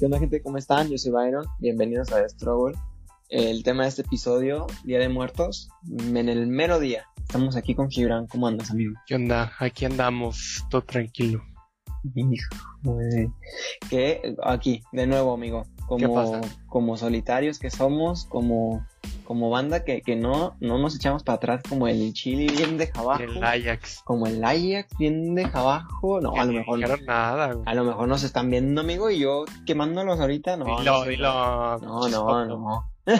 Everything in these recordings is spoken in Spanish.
¿Qué onda gente? ¿Cómo están? Yo soy Byron, bienvenidos a Struggle. El tema de este episodio, Día de Muertos, en el mero día. Estamos aquí con Gibran, ¿cómo andas amigo? ¿Qué onda? Aquí andamos, todo tranquilo. Hijo de... Que aquí, de nuevo amigo, como, como solitarios que somos, como como banda que, que no, no nos echamos para atrás como el Chile bien de abajo. El Ajax. Como el Ajax bien de abajo. No, a lo mejor no. nada, A lo mejor nos están viendo, amigo, y yo quemándolos ahorita. No, dilo, no, dilo. no, no, no.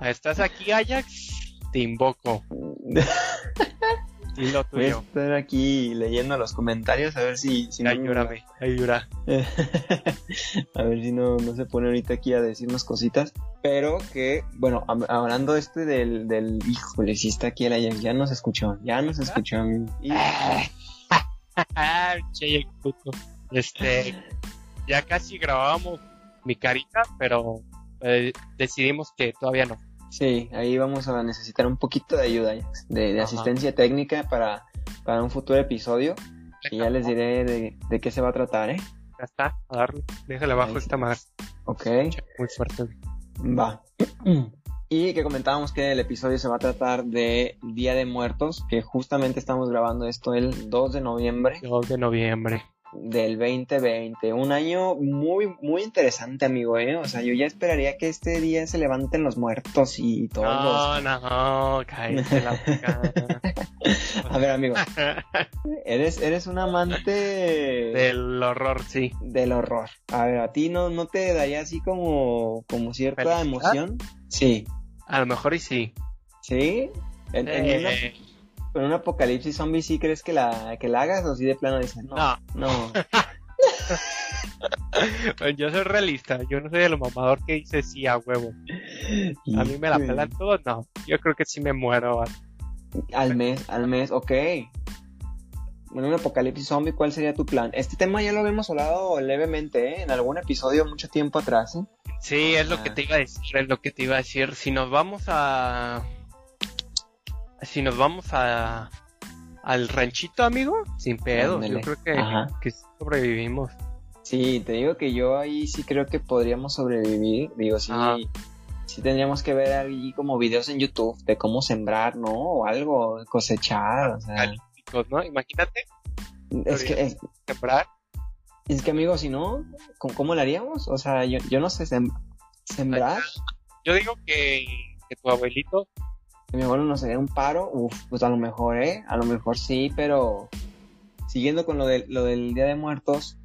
¿Estás aquí, Ajax? Te invoco. Y lo Voy a tuyo. estar aquí leyendo los comentarios a ver si, si Ayúdame, ayuda. a ver si no, no se pone ahorita aquí a decirnos cositas. Pero que, bueno, hab- hablando este del, del híjole, si está aquí el Ajax, ya nos escuchó, ya nos escuchó. Y- che, el puto. Este, ya casi grabábamos mi carita, pero eh, decidimos que todavía no. Sí, ahí vamos a necesitar un poquito de ayuda, de, asistencia técnica para, para un futuro episodio. Y ya les diré de, de qué se va a tratar, ¿eh? Ya está, a darle. Déjale abajo Ahí esta más. Ok. Muy fuerte. Va. Y que comentábamos que el episodio se va a tratar de Día de Muertos, que justamente estamos grabando esto el 2 de noviembre 2 de noviembre. Del 2020. Un año muy, muy interesante, amigo, ¿eh? O sea, yo ya esperaría que este día se levanten los muertos y todos los... No, no, cállate la boca. A ver, amigo, eres, eres un amante Del horror, sí. del horror. A ver, ¿a ti no, no te daría así como, como cierta ¿Felicidad? emoción? Sí. A lo mejor y sí. ¿Sí? En, en una- En un apocalipsis zombie sí crees que la, que la hagas o sí de plano dices, no, no, no. yo soy realista. Yo no soy el mamador que dice sí a huevo. A mí me la pelan todo. No, yo creo que sí me muero. Al mes, al mes, ok. En un apocalipsis zombie, ¿cuál sería tu plan? Este tema ya lo habíamos hablado levemente, ¿eh? En algún episodio mucho tiempo atrás, ¿eh? Sí, es lo Ah. que te iba a decir, es lo que te iba a decir. Si nos vamos a... Si nos vamos a... Al ranchito, amigo, sin pedo. Ándale. Yo creo que, que sobrevivimos. Sí, te digo que yo ahí sí creo que podríamos sobrevivir. Digo, sí, Ajá. sí tendríamos que ver ahí como videos en YouTube de cómo sembrar, ¿no? O algo, cosechar, o sea. ¿no? Imagínate Es que, es, sembrar. es que amigo, si no, ¿cómo, cómo lo haríamos? O sea, yo, yo no sé, sem- sembrar, Yo digo que, que tu abuelito mi abuelo nos haría un paro, uf, pues a lo mejor, ¿eh? A lo mejor sí, pero siguiendo con lo, de, lo del Día de Muertos,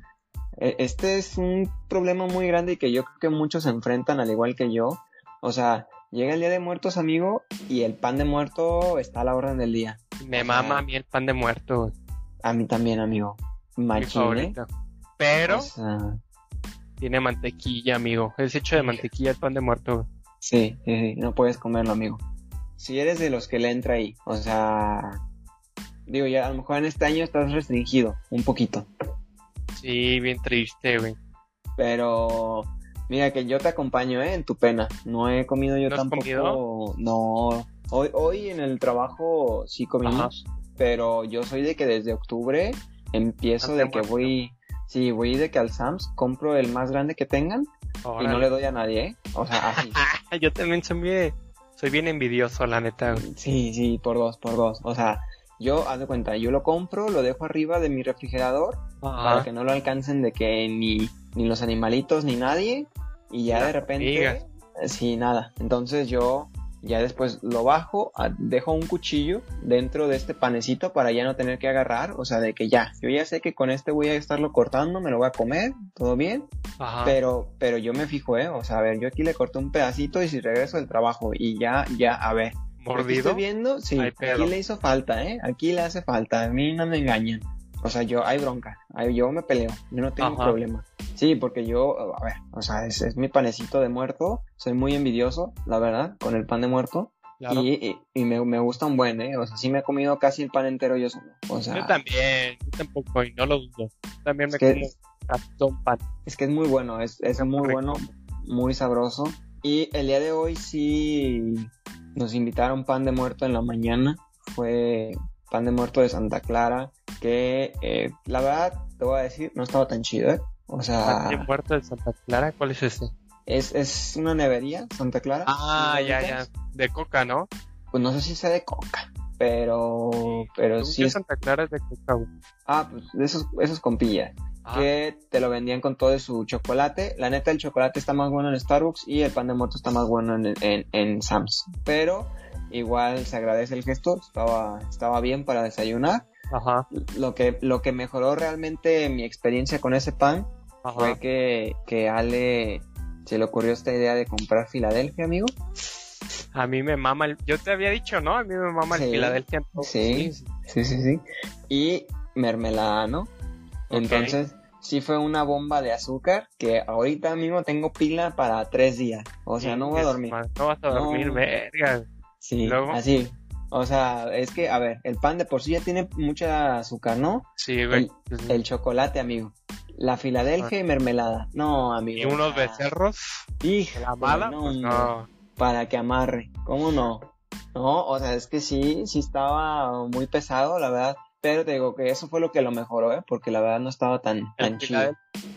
eh, este es un problema muy grande y que yo creo que muchos se enfrentan al igual que yo. O sea, llega el Día de Muertos, amigo, y el pan de muerto está a la orden del día. me O sea, mama a mí el pan de muerto. A mí también, amigo. Mi Machine, ¿eh? Pero O sea, tiene mantequilla, amigo. Es hecho de mantequilla el pan de muerto. sí, sí, sí, no puedes comerlo, amigo. Si eres de los que le entra ahí, o sea, digo, ya a lo mejor en este año estás restringido, un poquito. Sí, bien triste, güey. Pero mira que yo te acompaño ¿eh? en tu pena. No he comido yo ¿No has tampoco. comido? No. Hoy, hoy en el trabajo sí comimos, pero yo soy de que desde octubre empiezo de que voy, sí, voy de que al Sams compro el más grande que tengan y no le doy a nadie, ¿eh? O sea, así. Yo también soy soy bien envidioso, la neta. güey. sí, sí, por dos, por dos. O sea, yo, haz de cuenta, yo lo compro, lo dejo arriba de mi refrigerador para que no lo alcancen de que ni, ni los animalitos ni nadie y ya de repente eh, sí nada entonces yo ya después lo bajo dejo un cuchillo dentro de este panecito para ya no tener que agarrar o sea de que ya yo ya sé que con este voy a estarlo cortando me lo voy a comer todo bien Ajá. pero pero yo me fijo eh o sea a ver yo aquí le corté un pedacito y si regreso del trabajo y ya ya a ver Mordido. Estoy viendo, sí, aquí le hizo falta, ¿eh? Aquí le hace falta, a mí no me engañan. O sea, yo, hay bronca, yo me peleo, yo no tengo Ajá. problema. Sí, porque yo, a ver, o sea, es, es mi panecito de muerto, soy muy envidioso, la verdad, con el pan de muerto. Claro. Y, y, y me, me gusta un buen, ¿eh? O sea, sí me he comido casi el pan entero yo solo. O sea, Yo también, yo tampoco, y no lo dudo. También me como cartón pan. es que es muy bueno, es, es muy Correcto. bueno, muy sabroso. Y el día de hoy sí nos invitaron pan de muerto en la mañana. Fue pan de muerto de Santa Clara, que eh, la verdad, te voy a decir, no estaba tan chido, ¿eh? O sea, ¿Pan de muerto de Santa Clara? ¿Cuál es ese? es, es una nevería, Santa Clara. Ah, ¿Sí lo ya, ya. De coca, ¿no? Pues no sé si sea de coca, pero, pero sí es... Santa Clara es de coca, güey. Ah, pues de esos, esos compillas. Ah, que te lo vendían con todo su chocolate. La neta, el chocolate está más bueno en Starbucks y el pan de muerto está más bueno en, en, en Sam's. Pero igual se agradece el gesto, estaba, estaba bien para desayunar. Ajá, Lo que, lo que mejoró realmente mi experiencia con ese pan ajá. fue que, que Ale se le ocurrió esta idea de comprar Filadelfia, amigo. A mí me mama el... Yo te había dicho, ¿no? A mí me mama Sí. el Philadelphia. Sí. Sí, sí, sí. Y mermelada, ¿no? Entonces, sí fue una bomba de azúcar que ahorita mismo tengo pila para tres días. O sea, no voy a dormir. No vas a No. dormir, verga. Sí, luego? así. O sea, es que, a ver, el pan de por sí ya tiene mucha azúcar, ¿no? Sí, güey. El chocolate, amigo. La Filadelfia y mermelada. No, amigo. y unos sea, becerros hijo, de la mala, no, pues no. Para que amarre. ¿Cómo no? No, o sea, es que sí, sí estaba muy pesado, la verdad. Pero te digo que eso fue lo que lo mejoró, ¿eh? Porque la verdad no estaba tan, tan chido.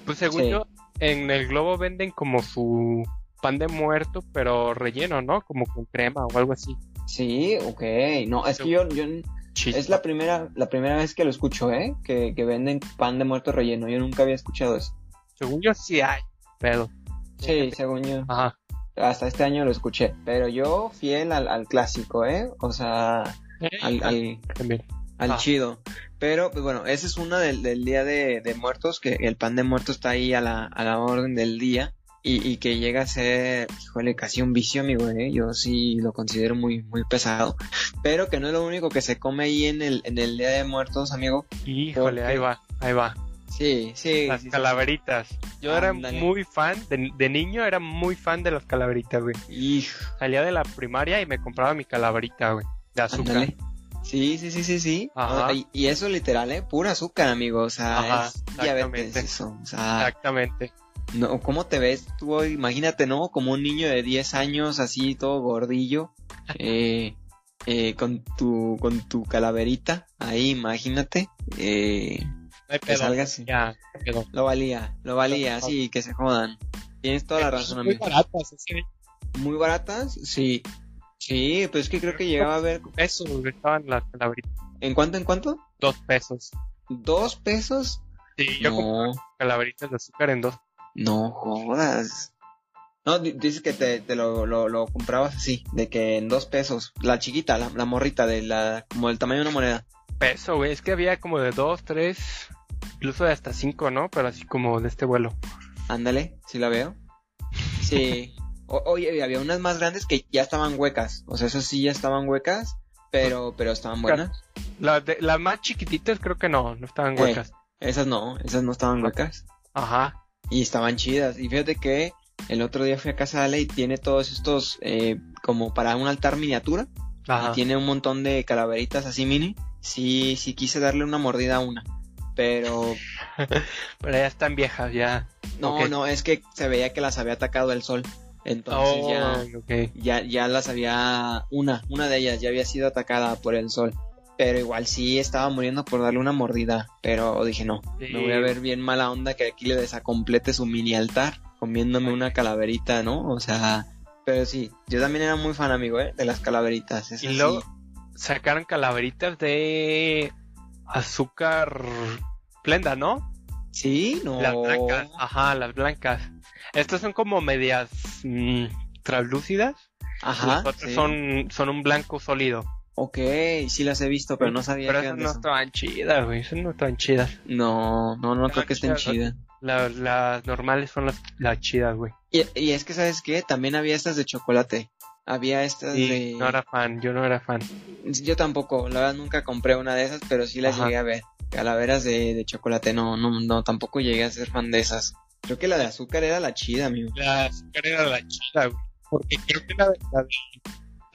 Pues según Sí. yo, en el globo venden como su pan de muerto, pero relleno, ¿no? Como con crema o algo así. Sí, ok. No, es que yo, yo Chispa. es la primera, la primera vez que lo escucho, ¿eh? Que, que venden pan de muerto relleno. Yo nunca había escuchado eso. Según yo sí hay, pero. Sí, según yo. Ajá. Hasta este año lo escuché. Pero yo fiel al, al clásico, ¿eh? O sea, al, al, Ah. chido. Pero, pues bueno, esa es una del, del día de, de muertos, que el pan de muertos está ahí a la, a la orden del día. Y, y que llega a ser, híjole, casi un vicio, amigo, ¿eh? Yo sí lo considero muy, muy pesado. Pero que no es lo único que se come ahí en el, en el día de muertos, amigo. Híjole, Porque- ahí va, ahí va. Sí, sí. Las sí, sí. calaveritas. Yo era muy fan, de, de niño era muy fan de las calaveritas, güey. Hijo, Salía de la primaria y me compraba mi calaverita, güey. De azúcar. ándale. Sí, sí, sí, sí, sí. Ajá. Y, y eso literal, ¿eh? Pura azúcar, amigo. O sea, Ajá, es diabetes exactamente. eso. O sea, Exactamente. No, ¿cómo te ves tú hoy? Imagínate, ¿no? Como un niño de 10 años, así, todo gordillo. Eh, eh, con tu, con tu calaverita. Ahí, imagínate. Eh, No hay Que pedo. salga así. Ya, pedo. lo valía, lo valía, sí, que se jodan. Tienes toda la razón, Muy amigo. baratas, así de Muy baratas, sí. Sí, pues es que creo que llegaba a ver. pesos, estaban las calaveritas. ¿En cuánto, en cuánto? Dos pesos. ¿Dos pesos? Sí, yo compré No, calaveritas de azúcar en dos. No jodas. No, di- dices que te, te lo, lo, lo comprabas así, de que en dos pesos. La chiquita, la, la morrita, de la, como del tamaño de una moneda. Peso, güey. Es que había como de dos, tres, incluso de hasta cinco, ¿no? Pero así como de este vuelo. Ándale, ¿sí la veo? Sí. O- oye, había unas más grandes que ya estaban huecas. O sea, esas sí ya estaban huecas, pero, pero estaban buenas. Las, las más chiquititas creo que no, no estaban Eh. huecas. Esas no, esas no estaban huecas. Ajá. Y estaban chidas. Y fíjate que el otro día fui a casa de Ale y tiene todos estos eh, como para un altar miniatura. Ajá. Y tiene un montón de calaveritas así mini. Sí, sí quise darle una mordida a una. Pero Pero ya están viejas, ya. no, no, es que se veía que las había atacado el sol. Entonces oh, ya, ok. ya, ya las había, una, una de ellas ya había sido atacada por el sol. Pero igual sí estaba muriendo por darle una mordida. Pero dije no, Sí. me voy a ver bien mala onda que aquí le desacomplete su mini altar comiéndome una calaverita, ¿no? O sea, pero sí, yo también era muy fan, amigo, ¿eh? De las calaveritas. Es Y así. luego sacaron calaveritas de azúcar plenda, ¿no? Sí, no. Las blancas. Ajá, las blancas. Estas son como medias mm, translúcidas. Ajá. Las otras sí. son, son un blanco sólido. Ok, sí las he visto, pero no sabía Pero que eran de no estaban chidas, güey. Esas no estaban chidas. No, no, no creo que estén chidas, chidas. La- las normales son las, las chidas, güey. Y, y es que, ¿sabes qué? También había estas de chocolate. Había estas Y de... no era fan, yo no era fan. Yo tampoco, la verdad nunca compré una de esas, pero sí las Ajá. llegué a ver. Calaveras de, de chocolate, no, no, no, tampoco llegué a ser fan de esas. Creo que la de azúcar era la chida, amigo. La azúcar era la chida, güey. Porque creo que la de, la de,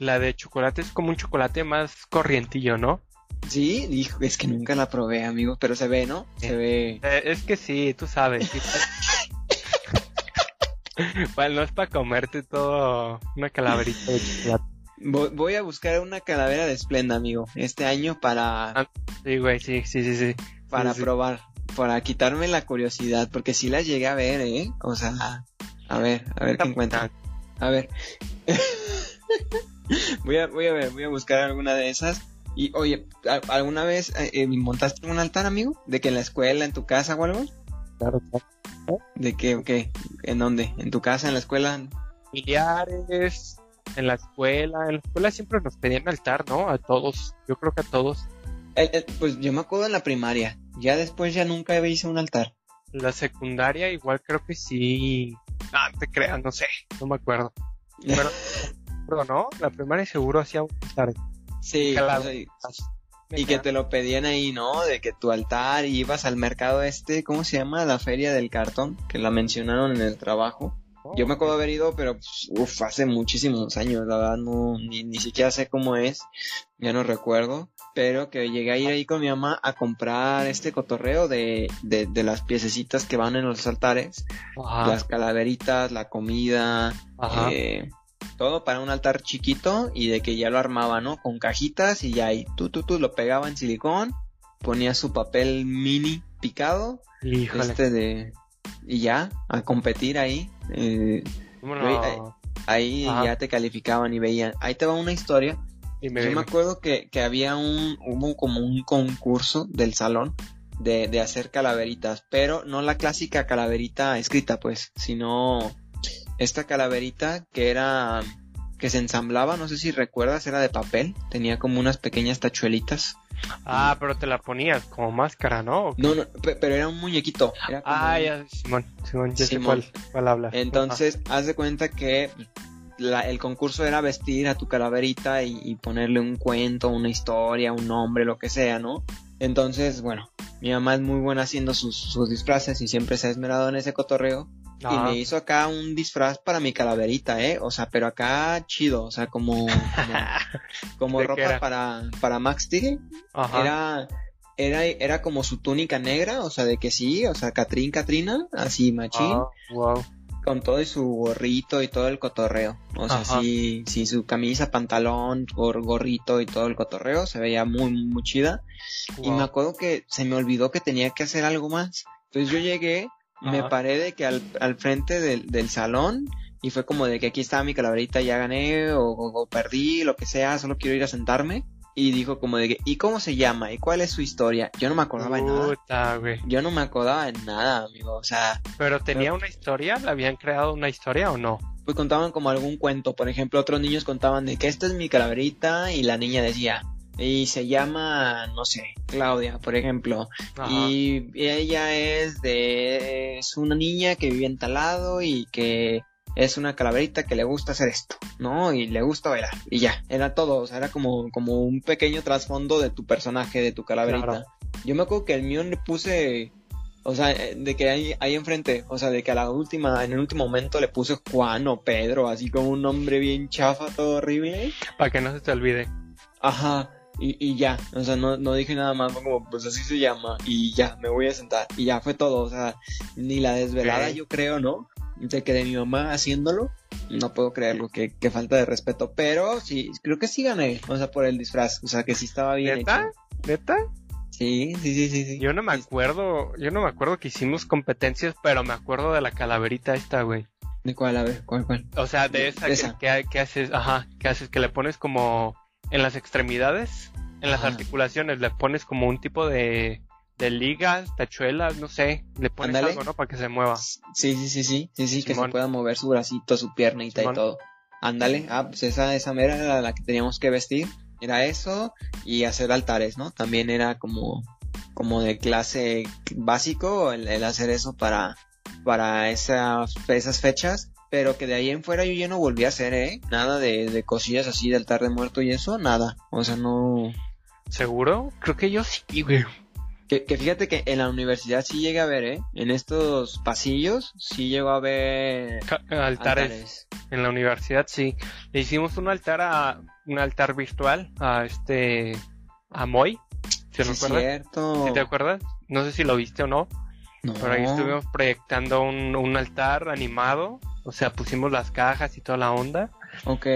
la de chocolate es como un chocolate más corrientillo, ¿no? Sí, hijo, es que nunca la probé, amigo, pero se ve, ¿no? Se ve. Eh, es que sí, tú sabes. sí. bueno, no es para comerte todo una calaverita de chocolate. Voy, voy a buscar una calavera de Splenda, amigo, este año para, Ah, Sí, güey, sí, sí, sí, sí. para sí. probar. para quitarme la curiosidad, porque sí las llegué a ver, ¿eh? O sea, a ver, a ver qué encuentran. A ver. voy a, voy a ver, voy a buscar alguna de esas. Y oye, ¿alguna vez eh, eh, montaste un altar, amigo? ¿De que en la escuela, en tu casa o algo? Claro, claro. ¿De qué o qué? ¿En dónde? ¿En tu casa, en la escuela? Familiares, en la escuela. En la escuela siempre nos pedían altar, ¿no? A todos. Yo creo que a todos. pues yo me acuerdo en la primaria. Ya después ya nunca hice un altar. La secundaria igual creo que sí. Ah, te creas, no sé. No me acuerdo. Pero, no, la primaria seguro hacía un altar. Sí, y que te lo pedían ahí, ¿no? De que tu altar y ibas al mercado este, ¿cómo se llama? La feria del cartón, que la mencionaron en el trabajo. Yo me acuerdo haber ido, pero uf, hace muchísimos años, la verdad, no, ni, ni siquiera sé cómo es, ya no recuerdo, pero que llegué a ir ahí con mi mamá a comprar este cotorreo de, de, de las piececitas que van en los altares, las calaveritas, la comida, eh, todo para un altar chiquito y de que ya lo armaba, ¿no? Con cajitas y ya ahí tú, tú, tú lo pegaba en silicón, ponía su papel mini picado, este de y ya a competir ahí. Eh, ahí, ya te calificaban y veían. Ahí te va una historia. Yo me acuerdo que, que, había un, hubo como un concurso del salón de, de hacer calaveritas, pero no la clásica calaverita escrita, pues, sino esta calaverita que era que se ensamblaba, no sé si recuerdas, era de papel, tenía como unas pequeñas tachuelitas. Ah, pero te la ponías como máscara, ¿no? No, no, pero era un muñequito. ah, ya, Simón, Simón, ya sé cuál, habla. Entonces, haz de cuenta que el concurso era vestir a tu calaverita y, ponerle un cuento, una historia, un nombre, lo que sea, ¿no? Entonces, bueno, mi mamá es muy buena haciendo sus, sus disfraces y siempre se ha esmerado en ese cotorreo. Y me hizo acá un disfraz para mi calaverita, ¿eh? O sea, pero acá chido, o sea, como, como, ropa para, para Max Steel. Era, era, era como su túnica negra, o sea, de que sí, o sea, Catrín, Catrina, así machín. wow. Con todo y su gorrito y todo el cotorreo. O sea, sí, sí, su camisa, pantalón, gorrito y todo el cotorreo, se veía muy, muy chida. Y me acuerdo que se me olvidó que tenía que hacer algo más. Entonces yo llegué me paré de que al, al frente del, del, salón y fue como de que aquí estaba mi calaverita, ya gané o, perdí, lo que sea, solo quiero ir a sentarme. Y dijo como de que, ¿y cómo se llama? ¿Y cuál es su historia? Yo no me acordaba de nada. Yo no me acordaba de nada, amigo, o sea... ¿Pero tenía una historia? ¿Le habían creado una historia o no? Pues contaban como algún cuento, por ejemplo, otros niños contaban de que esta es mi calaverita y la niña decía, y se llama, no sé, Claudia, por ejemplo. Y ella es de, es una niña que vive en talado y que es una calaverita que le gusta hacer esto, ¿no? Y le gusta bailar. Y ya, era todo, o sea, era como, como un pequeño trasfondo de tu personaje, de tu calaverita. Yo me acuerdo que el mío le puse, o sea, de que ahí, ahí enfrente, o sea, de que a la última, en el último momento le puse Juan o Pedro, así como un nombre bien chafa, todo horrible. Para que no se te olvide. Ajá. Y, y ya, o sea, no, no dije nada más, como pues así se llama, y ya, me voy a sentar, y ya fue todo, o sea, ni la desvelada yo creo, ¿no? De que de mi mamá haciéndolo, no puedo creerlo, que, que falta de respeto, pero sí, creo que sí gané, o sea, por el disfraz, o sea, que sí estaba bien ¿Neta? ¿Neta? Sí, sí, sí, sí, sí. Yo no me acuerdo, yo no me acuerdo que hicimos competencias, pero me acuerdo de la calaverita esta, güey. ¿De cuál? A ver, ¿cuál, cuál? O sea, de esa, esa. Que, que, haces, ajá, que haces, que le pones como en las extremidades, en las articulaciones, le pones como un tipo de, de ligas, tachuelas, no sé, le pones algo, ¿no? Para que se mueva. Sí, sí, sí, sí, sí, sí, que se pueda mover su bracito, su piernita y todo. Ándale, ah, pues esa, esa mera era la que teníamos que vestir. Era eso y hacer altares, ¿no? También era como, como de clase básico el, el hacer eso para, para esas, esas fechas pero que de ahí en fuera yo ya no volví a hacer, ¿eh? Nada de, de cosillas así del altar de muerto y eso, nada. O sea, no... ¿Seguro? Creo que yo sí, güey. Que, que, fíjate que en la universidad sí llegué a ver, ¿eh? En estos pasillos sí llegó a ver altares. En la universidad sí. Le hicimos un altar a un altar virtual a este a Moy. ¿Se sí, cierto. ¿Sí te acuerdas? No sé si lo viste o no. No. Pero ahí estuvimos proyectando un, un altar animado o sea, pusimos las cajas y toda la onda. Ok.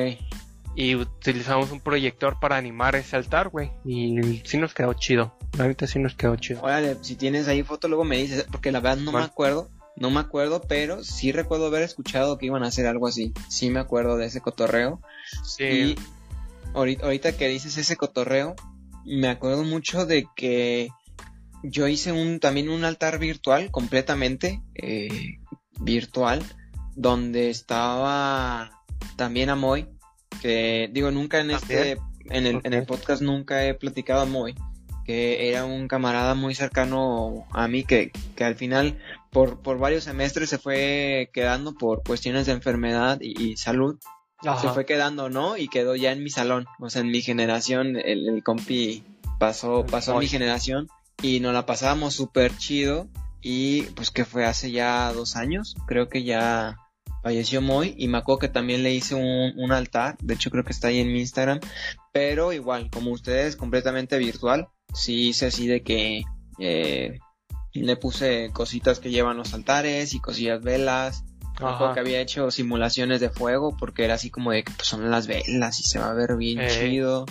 y utilizamos un proyector para animar ese altar, güey. Y sí nos quedó chido. Ahorita sí nos quedó chido. Órale, si tienes ahí foto, luego me dices, porque la verdad no me acuerdo. No me acuerdo, pero sí recuerdo haber escuchado que iban a hacer algo así. Sí me acuerdo de ese cotorreo. Sí. Y ahorita, que dices ese cotorreo, me acuerdo mucho de que yo hice un también un altar virtual completamente eh, virtual donde estaba también Amoy que digo nunca en este en el, en el podcast nunca he platicado a Moy que era un camarada muy cercano a mí que, que al final por, por varios semestres se fue quedando por cuestiones de enfermedad y, salud. Se fue quedando, ¿no? Y quedó ya en mi salón. O sea, en mi generación, el, el compi pasó, pasó a mi generación y nos la pasábamos súper chido. Y pues que fue hace ya dos años, creo que ya falleció Moy y me acuerdo que también le hice un, un, altar, de hecho creo que está ahí en mi Instagram, pero igual, como ustedes, completamente virtual, sí hice así de que eh, le puse cositas que llevan los altares y cosillas velas. que había hecho simulaciones de fuego porque era así como de que pues, son las velas y se va a ver bien chido.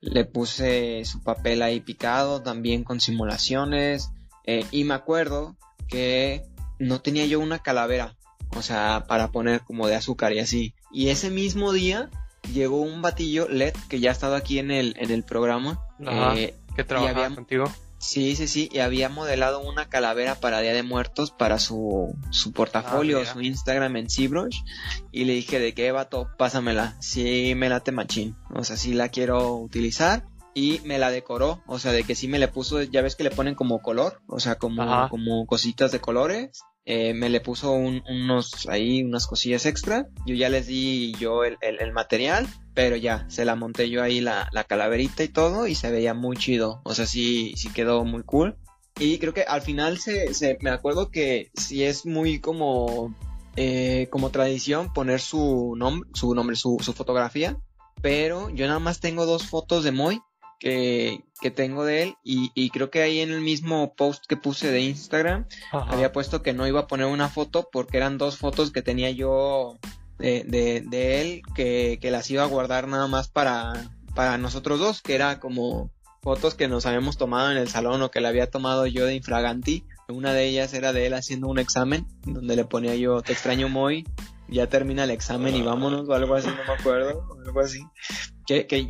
Le puse su papel ahí picado también con simulaciones. Eh, y me acuerdo que no tenía yo una calavera, o sea, para poner como de azúcar y así. Y ese mismo día llegó un batillo LED que ya ha estado aquí en el, en el programa. Eh, ¿Qué trabajaba contigo? Sí, sí, sí, y había modelado una calavera para Día de Muertos para su, su portafolio, ah, su Instagram en ZBrush, y le dije de qué vato, pásamela, sí me late machín, o sea, sí la quiero utilizar, y me la decoró, o sea, de que sí me le puso, ya ves que le ponen como color, o sea, como, como cositas de colores, eh, me le puso unos ahí, unas cosillas extra. Yo ya les di yo el, el, material, pero ya, se la monté yo ahí la, la, calaverita y todo y se veía muy chido. O sea, sí, sí quedó muy cool. Y creo que al final se, se me acuerdo que sí es muy como, eh, como tradición poner su nombre, su nombre, su, su fotografía. Pero yo nada más tengo dos fotos de Moy que, que tengo de él y, y, creo que ahí en el mismo post que puse de Instagram había puesto que no iba a poner una foto porque eran dos fotos que tenía yo de, de, de él que, que, las iba a guardar nada más para, para nosotros dos, que era como fotos que nos habíamos tomado en el salón o que le había tomado yo de infraganti. Una de ellas era de él haciendo un examen donde le ponía yo te extraño muy ya termina el examen y vámonos o algo así, no me acuerdo, algo así. Que, que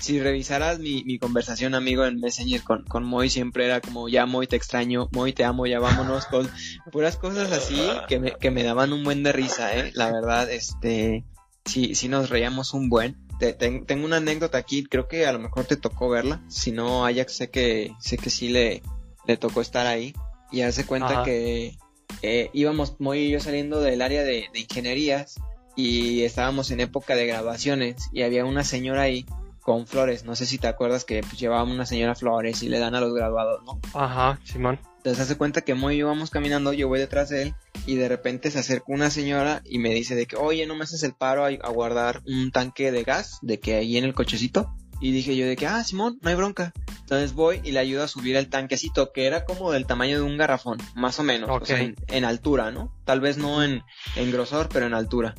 si revisaras mi, mi conversación, amigo, en Messenger con, con Moy, siempre era como, ya Moy, te extraño, Moy, te amo, ya vámonos, con puras cosas así que me, que me daban un buen de risa, eh. La verdad, este, sí, sí nos reíamos un buen. tengo una anécdota aquí, creo que a lo mejor te tocó verla, si no, Ajax sé que, sé que sí le, le tocó estar ahí y hace cuenta que eh, íbamos muy y yo saliendo del área de, ingenierías y estábamos en época de grabaciones y había una señora ahí con flores, no sé si te acuerdas que pues, llevaba una señora flores y le dan a los graduados, ¿no? Ajá, Simón. Entonces hace cuenta que muy íbamos caminando, yo voy detrás de él y de repente se acerca una señora y me dice de que, oye, no me haces el paro a, a guardar un tanque de gas, de que ahí en el cochecito. Y dije yo de que, ah, Simón, no hay bronca. Entonces voy y le ayudo a subir el tanquecito, que era como del tamaño de un garrafón, más o menos, o sea, en, altura, ¿no? Tal vez no en, en grosor, pero en altura.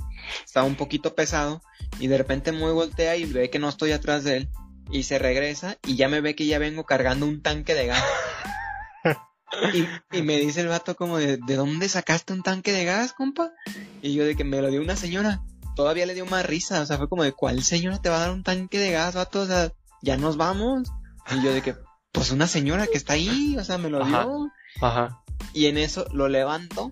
Estaba un poquito pesado y de repente muy voltea y ve que no estoy atrás de él y se regresa y ya me ve que ya vengo cargando un tanque de gas. y, y, me dice el vato como de, ¿de dónde sacaste un tanque de gas, compa? Y yo de que me lo dio una señora todavía le dio más risa, o sea, fue como de, ¿cuál señora te va a dar un tanque de gas, vato? O sea, ya nos vamos. Y yo de que, pues una señora que está ahí, o sea, me lo dio. Ajá. Y en eso lo levanto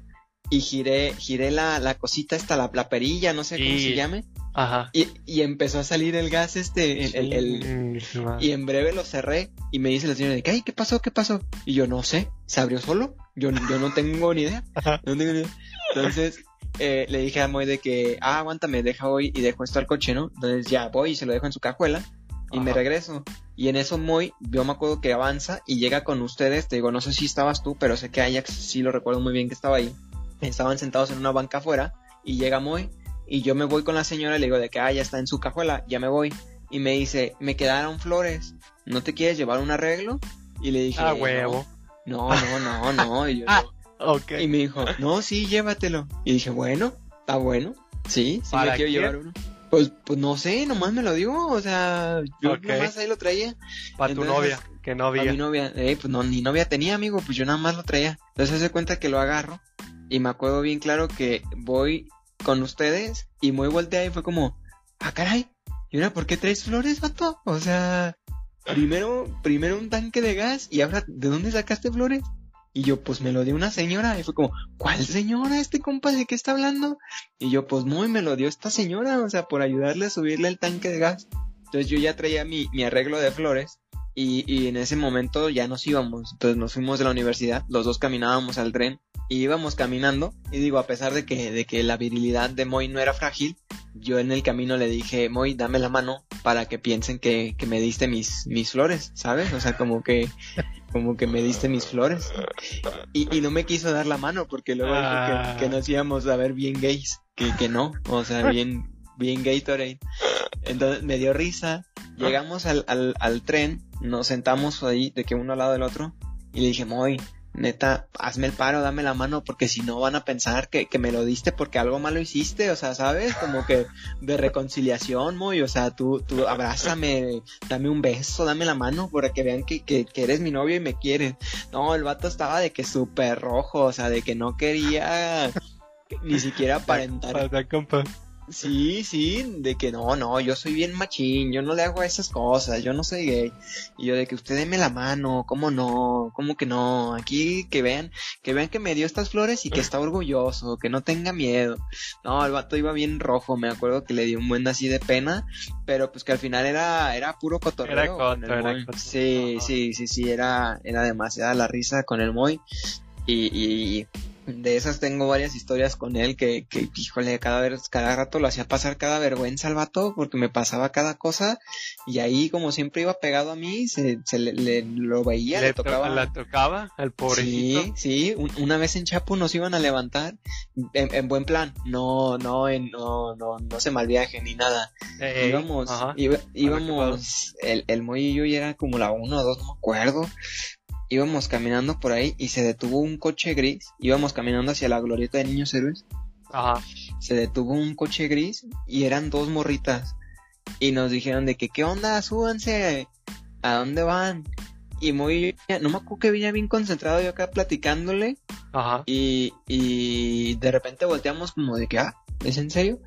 y giré, giré la, la cosita esta, la, la perilla, no sé cómo se llame. Ajá. Y, y empezó a salir el gas este, el, el, y en breve lo cerré y me dice la señora de que, ay, ¿qué pasó? ¿Qué pasó? Y yo no sé, ¿se abrió solo? Yo, yo no tengo ni idea. No tengo ni idea. Entonces, eh, le dije a Moy de que, ah, aguántame, deja hoy y dejo esto al coche, ¿no? Entonces ya voy y se lo dejo en su cajuela y me regreso. Y en eso Moy, yo me acuerdo que avanza y llega con ustedes, te digo, no sé si estabas tú, pero sé que Ajax sí lo recuerdo muy bien que estaba ahí. Estaban sentados en una banca afuera y llega Moy y yo me voy con la señora y le digo de que, ah, ya está en su cajuela, ya me voy. Y me dice, me quedaron flores, ¿no te quieres llevar un arreglo? Y le dije, ah, huevo. No, no, no, no. Y yo, ah, Okay. Y me dijo, no, sí, llévatelo. Y dije, bueno, está bueno. Sí, sí me quiero llevar uno. Pues, pues no sé, nomás me lo dio, o sea, yo nomás ahí lo traía. Para tu novia, que no había. Para mi novia, eh, pues no, ni novia tenía, amigo, pues yo nada más lo traía. Entonces se cuenta que lo agarro y me acuerdo bien claro que voy con ustedes y muy voltea y fue como, ah, caray, ¿y ahora por qué traes flores, vato? O sea, primero, primero un tanque de gas y ahora, ¿de dónde sacaste flores? Y yo, pues me lo dio una señora. Y fue como, ¿cuál señora? ¿Este compa de qué está hablando? Y yo, pues muy me lo dio esta señora, o sea, por ayudarle a subirle el tanque de gas. Entonces yo ya traía mi, mi arreglo de flores. Y, y en ese momento ya nos íbamos. Entonces nos fuimos de la universidad, los dos caminábamos al tren y íbamos caminando. Y digo, a pesar de que, de que la virilidad de Moy no era frágil, yo en el camino le dije, Moy, dame la mano para que piensen que, que me diste mis, mis flores, ¿sabes? O sea, como que como que me diste mis flores. Y, y no me quiso dar la mano porque luego dijo que, que, nos íbamos a ver bien gays, que, que no, o sea, bien, bien Gatorade. Entonces me dio risa, llegamos al, al, al tren, nos sentamos ahí de que uno al lado del otro y le dije, Moy, neta, hazme el paro, dame la mano, porque si no van a pensar que, que, me lo diste porque algo malo hiciste, o sea, ¿sabes? Como que de reconciliación, muy, o sea, tú, tú abrázame, dame un beso, dame la mano, para que vean que, que, que eres mi novio y me quieres. No, el vato estaba de que súper rojo, o sea, de que no quería ni siquiera aparentar. Sí, sí, de que no, no, yo soy bien machín, yo no le hago esas cosas, yo no soy gay. Y yo de que usted deme la mano, ¿cómo no? ¿Cómo que no? Aquí que vean, que vean que me dio estas flores y que está orgulloso, que no tenga miedo. No, el vato iba bien rojo, me acuerdo que le dio un buen así de pena, pero pues que al final era, era puro cotorreo. Era Sí, sí, sí, sí, era, era demasiada la risa con el Moy. Y, y, de esas tengo varias historias con él que, que híjole, cada vez, cada rato lo hacía pasar cada vergüenza al vato porque me pasaba cada cosa y ahí como siempre iba pegado a mí, se, se le, lo veía, le, tocaba. La tocaba al pobrecito. Sí, sí, una vez en Chapo nos iban a levantar en, buen plan, no, no, en, no, no, no se malviaje ni nada. íbamos, íbamos, el, el Moy y yo ya era como la uno o dos, no me acuerdo íbamos caminando por ahí y se detuvo un coche gris. Íbamos caminando hacia la glorieta de Niños Héroes. Ajá. Se detuvo un coche gris y eran dos morritas. Y nos dijeron de que, ¿qué onda? Súbanse. ¿A dónde van? Y muy, no me acuerdo que venía bien concentrado yo acá platicándole. Ajá. Y, y de repente volteamos como de que, ah, ¿es en serio?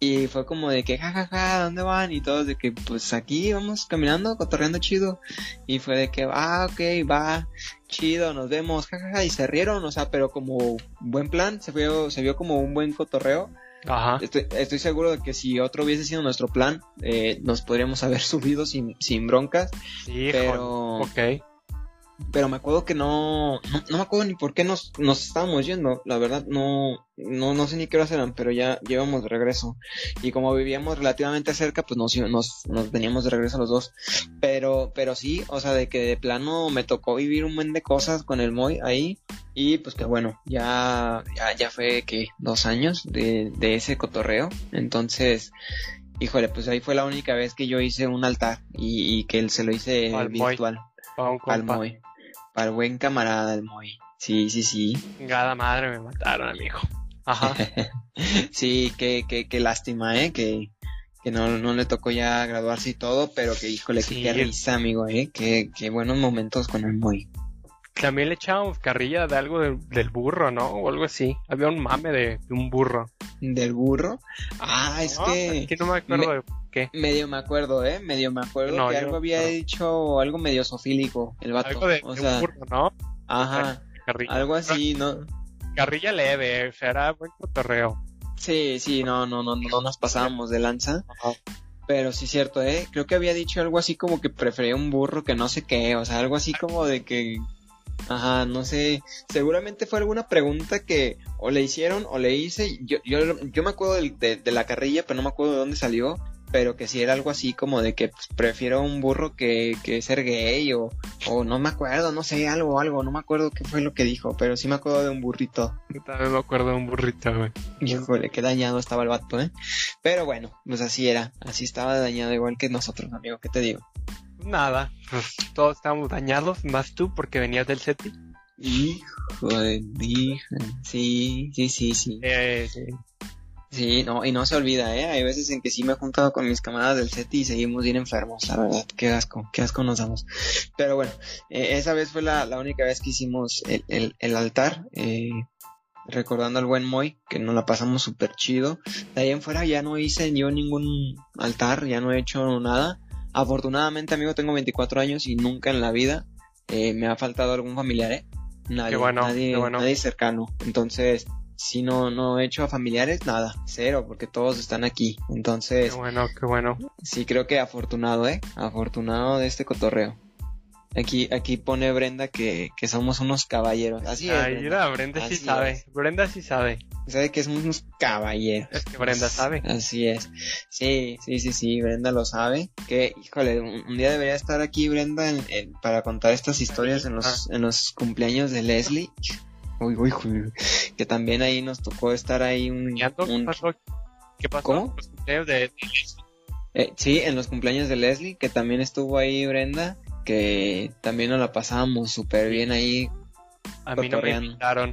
Y fue como de que, jajaja, ja, ja, ¿dónde van? Y todos de que, pues aquí vamos caminando, cotorreando chido. Y fue de que, ah, ok, va, chido, nos vemos, jajaja, ja, y se rieron, o sea, pero como buen plan, se vio, se vio como un buen cotorreo. Ajá. Estoy, estoy seguro de que si otro hubiese sido nuestro plan, eh, nos podríamos haber subido sin, sin broncas. Sí, pero, ok pero me acuerdo que no, no, me acuerdo ni por qué nos, nos estábamos yendo, la verdad no, no, no sé ni qué horas eran, pero ya llevamos de regreso. Y como vivíamos relativamente cerca, pues nos, nos, nos veníamos de regreso los dos. Pero, pero sí, o sea, de que de plano me tocó vivir un buen de cosas con el Moy ahí. Y pues que bueno, ya, ya, ya fue que dos años de, de ese cotorreo. Entonces, híjole, pues ahí fue la única vez que yo hice un altar y, y que él se lo hice virtual. Al Moy. Para el buen camarada el Moy. Sí, sí, sí. Gada madre me mataron, amigo. Ajá. sí, qué, qué, qué lástima, ¿eh? Que, que no, no le tocó ya graduarse y todo, pero que híjole, sí. qué risa, amigo, ¿eh? Qué, qué buenos momentos con el Moy. También le echábamos carrilla de algo del burro, ¿no? O algo así. Había un mame de, un burro. ¿Del burro? Ah, es que... Es que no me acuerdo de qué. Medio me acuerdo, ¿eh? Medio me acuerdo que algo había dicho algo medio sofílico, el vato. Algo de, o sea, un burro, ¿no? Ajá. Algo así, ¿no? Carrilla leve, o sea, era buen cotorreo. Sí, sí, no, no, no, no nos pasábamos de lanza. Ajá. Pero sí es cierto, ¿eh? Creo que había dicho algo así como que prefería un burro que no sé qué, o sea, algo así como de que Ajá, no sé. Seguramente fue alguna pregunta que o le hicieron o le hice. Yo, yo, yo me acuerdo de, de, la carrilla, pero no me acuerdo de dónde salió. Pero que si era algo así como de que pues, prefiero un burro que, que ser gay o, o no me acuerdo, no sé, algo, algo. No me acuerdo qué fue lo que dijo, pero sí me acuerdo de un burrito. Yo también me acuerdo de un burrito, güey. Híjole, qué dañado estaba el vato, ¿eh? Pero bueno, pues así era. Así estaba dañado igual que nosotros, amigo. ¿Qué te digo? Nada, todos estábamos dañados, más tú porque venías del SETI. Hijo de sí, sí, sí, sí. Eh, Sí, no, y no se olvida, ¿eh? Hay veces en que sí me he juntado con mis camaradas del set y seguimos bien enfermos, la verdad. Qué asco, qué asco nos damos. Pero bueno, eh, esa vez fue la, la, única vez que hicimos el, el, el altar, eh, recordando al buen Moy, que nos la pasamos súper chido. De ahí en fuera ya no hice yo ningún altar, ya no he hecho nada. Afortunadamente, amigo, tengo 24 años y nunca en la vida eh, me ha faltado algún familiar, ¿eh? Nadie, nadie, nadie cercano. Entonces, si no, no he hecho a familiares, nada, cero, porque todos están aquí. Entonces. Qué bueno, qué bueno. Sí, creo que afortunado, ¿eh? Afortunado de este cotorreo. Aquí, aquí pone Brenda que, que somos unos caballeros. Así es. Ay, Brenda, Brenda sí sabe. Brenda sí sabe. Sabe que somos unos caballeros. Es que Brenda sabe. Así es. Sí, sí, sí, sí, Brenda lo sabe. Que, híjole, un, día debería estar aquí Brenda en, para contar estas historias en los, en los cumpleaños de Leslie. Uy, uy, uy, que también ahí nos tocó estar ahí un... ¿Qué pasó? ¿Qué pasó? ¿Cómo? Los cumpleaños de, Leslie. Eh, sí, en los cumpleaños de Leslie, que también estuvo ahí Brenda, que también nos la pasábamos súper bien ahí. A mí no me invitaron.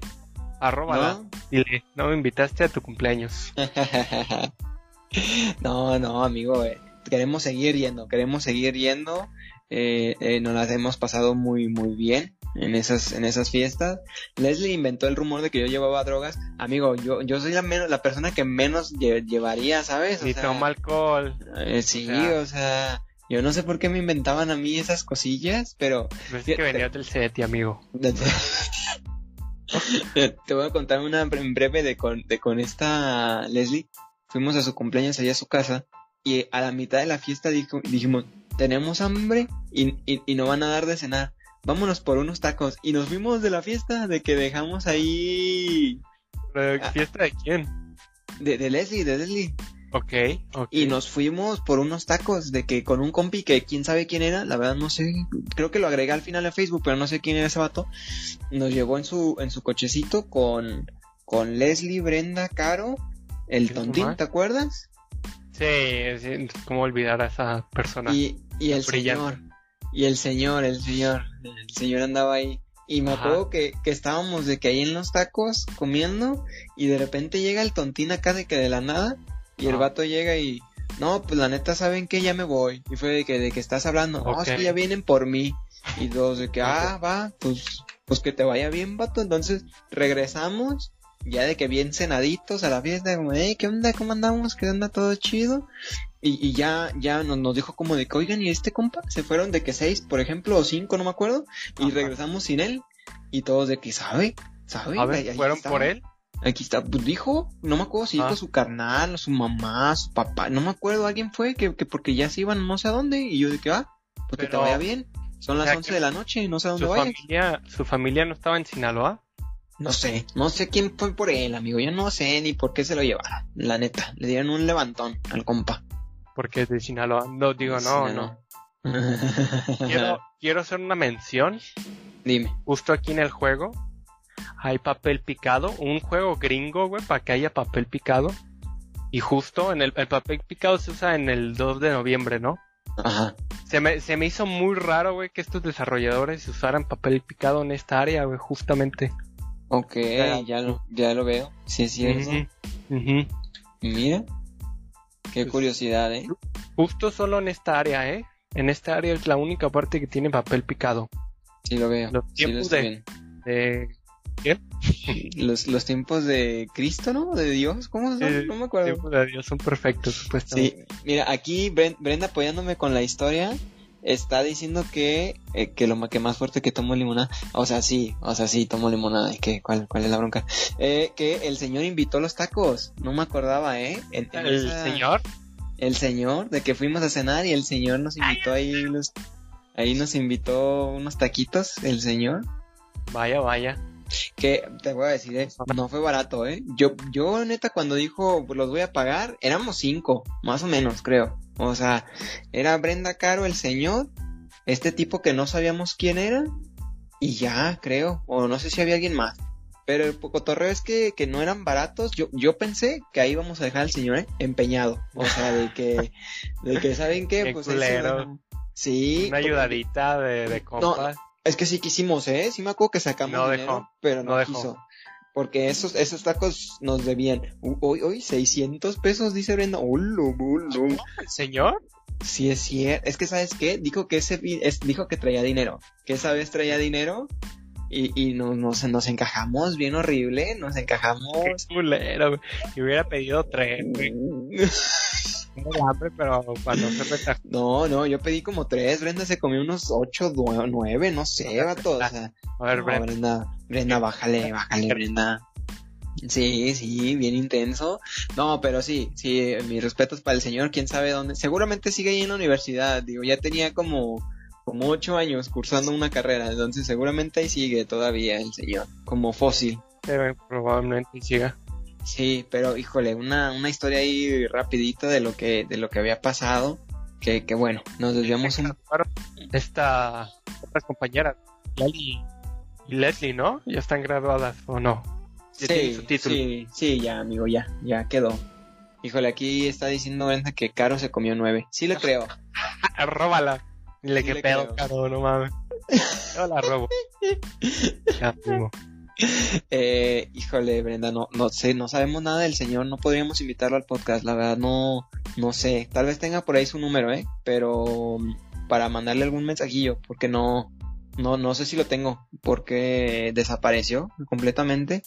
Arróbala. ¿No? Dile, no me invitaste a tu cumpleaños. no, no, amigo, eh. queremos seguir yendo, queremos seguir yendo. Eh, eh, nos las hemos pasado muy, muy bien en esas, en esas fiestas. Leslie inventó el rumor de que yo llevaba drogas. Amigo, yo, yo soy la menos, la persona que menos llevaría, ¿sabes? y toma alcohol. Eh, sí, o sea, yo no sé por qué me inventaban a mí esas cosillas, pero. es que venía del SETI, amigo. Te voy a contar una en breve de con, de con esta Leslie. Fuimos a su cumpleaños allá a su casa y a la mitad de la fiesta dijo, dijimos, tenemos hambre y, y, y no van a dar de cenar vámonos por unos tacos. Y nos fuimos de la fiesta, de que dejamos ahí... ¿La fiesta de quién? De, de Leslie, de Leslie. Ok, ok. Y nos fuimos por unos tacos de que con un compi que quién sabe quién era, la verdad no sé, creo que lo agregué al final a Facebook, pero no sé quién era ese vato. Nos llevó en su, en su cochecito con, con Leslie, Brenda, Caro, el tontín, ¿te acuerdas? Sí, sí, cómo olvidar a esa persona. Y, y el señor, y el señor, el señor, el señor andaba ahí. Y me acuerdo que, que, estábamos de que ahí en los tacos comiendo y de repente llega el tontín acá de que de la nada y el vato llega y no, pues la neta saben que ya me voy. Y fue de que de que estás hablando, no, es que ya vienen por mí. Y dos de que, ah, va, pues, pues que te vaya bien, vato. Entonces regresamos ya de que bien cenaditos a la fiesta, como, hey, ¿qué onda? ¿Cómo andamos? ¿Qué onda? ¿Todo chido? Y, y ya, ya nos, nos, dijo como de que, oigan, ¿y este compa? Se fueron de que seis, por ejemplo, o cinco, no me acuerdo, y regresamos sin él. Y todos de que, ¿sabe? ¿Sabe? A ver, ¿fueron por él? Aquí está, pues dijo, no me acuerdo si dijo ah. su carnal, o su mamá, su papá, no me acuerdo, alguien fue que, que porque ya se iban no sé a dónde, y yo de que, ah, pues que te vaya bien. Son las once de la noche, no sé a dónde su vayas. Familia, ¿Su familia no estaba en Sinaloa? No sé, no sé quién fue por él, amigo. Yo no sé ni por qué se lo llevaron. La neta, le dieron un levantón al compa. Porque es de Sinaloa. No, digo, no, no. quiero, quiero hacer una mención. Dime. Justo aquí en el juego hay papel picado. Un juego gringo, güey, para que haya papel picado. Y justo en el, el papel picado se usa en el 2 de noviembre, ¿no? Ajá. Se me, se me hizo muy raro, güey, que estos desarrolladores usaran papel picado en esta área, güey, justamente. Ok, ya lo, ya lo veo. Sí, es cierto. Mira, qué curiosidad, ¿eh? Justo solo en esta área, ¿eh? En esta área es la única parte que tiene papel picado. Sí, lo veo. Los tiempos de, de... ¿Qué? Los, los tiempos de Cristo, ¿no? De Dios, ¿cómo son? no me acuerdo. Los tiempos de Dios son perfectos, supuestamente. Sí, mira, aquí Brenda apoyándome con la historia está diciendo que, eh, que lo que más fuerte que tomo limonada, o sea, sí, o sea, sí, tomo limonada, que, ¿cuál, ¿cuál es la bronca? Eh, que el señor invitó los tacos, no me acordaba, ¿eh? ¿El señor? El señor, de que fuimos a cenar y el señor nos invitó ahí los, ahí nos invitó unos taquitos, el señor. Vaya, vaya. Que te voy a decir, eh, no fue barato, ¿eh? Yo, yo neta cuando dijo los voy a pagar, éramos cinco, más o menos, creo. O sea, era Brenda Caro el señor, este tipo que no sabíamos quién era, y ya, creo, o no sé si había alguien más. Pero el cotorreo es que, que no eran baratos. Yo, yo pensé que ahí íbamos a dejar al señor ¿eh? empeñado. O sea, de que, de que ¿saben qué? qué pues sí. Una ayudadita de, de compas. Es que sí quisimos, ¿eh? Sí me acuerdo que sacamos dinero, pero no, quiso. porque esos, esos tacos nos debían. Hoy, hoy, 600 pesos, dice Brenda. ¿El señor? Sí, es cierto. Es que, ¿sabes qué? Dijo que ese, es, dijo que traía dinero. Que esa vez traía dinero y, y nos, nos, nos, encajamos bien horrible, nos encajamos. Qué culero, güey. Y hubiera pedido tres, güey. hambre, pero cuando se No, no, yo pedí como tres, Brenda se comió unos ocho, nueve, no sé, vato, o sea. A ver, Brenda. Brenda, Brenda, bájale, bájale, Brenda. Sí, sí, bien intenso. No, pero sí, sí, mis respetos para el señor, quién sabe dónde. Seguramente sigue ahí en la universidad, digo, ya tenía como como ocho años cursando una carrera, entonces seguramente ahí sigue todavía el señor, como fósil. Pero probablemente siga. Sí, pero híjole, una, una historia ahí rapidita de lo que, de lo que había pasado, que, que bueno, nos desviamos un... Esta, otras compañeras, Lali y Leslie, ¿no? Ya están graduadas, ¿o no? sí, sí, sí, ya, amigo, ya, ya quedó. Híjole, aquí está diciendo Brenda que Caro se comió nueve. Sí le creo. Róbala. Dile que pedo, caro, no mames. Yo la robo. ya, eh, híjole, Brenda, no, no sé, no sabemos nada del señor, no podríamos invitarlo al podcast, la verdad, no, no sé, tal vez tenga por ahí su número, eh, pero para mandarle algún mensajillo, porque no, no, no sé si lo tengo, porque desapareció completamente.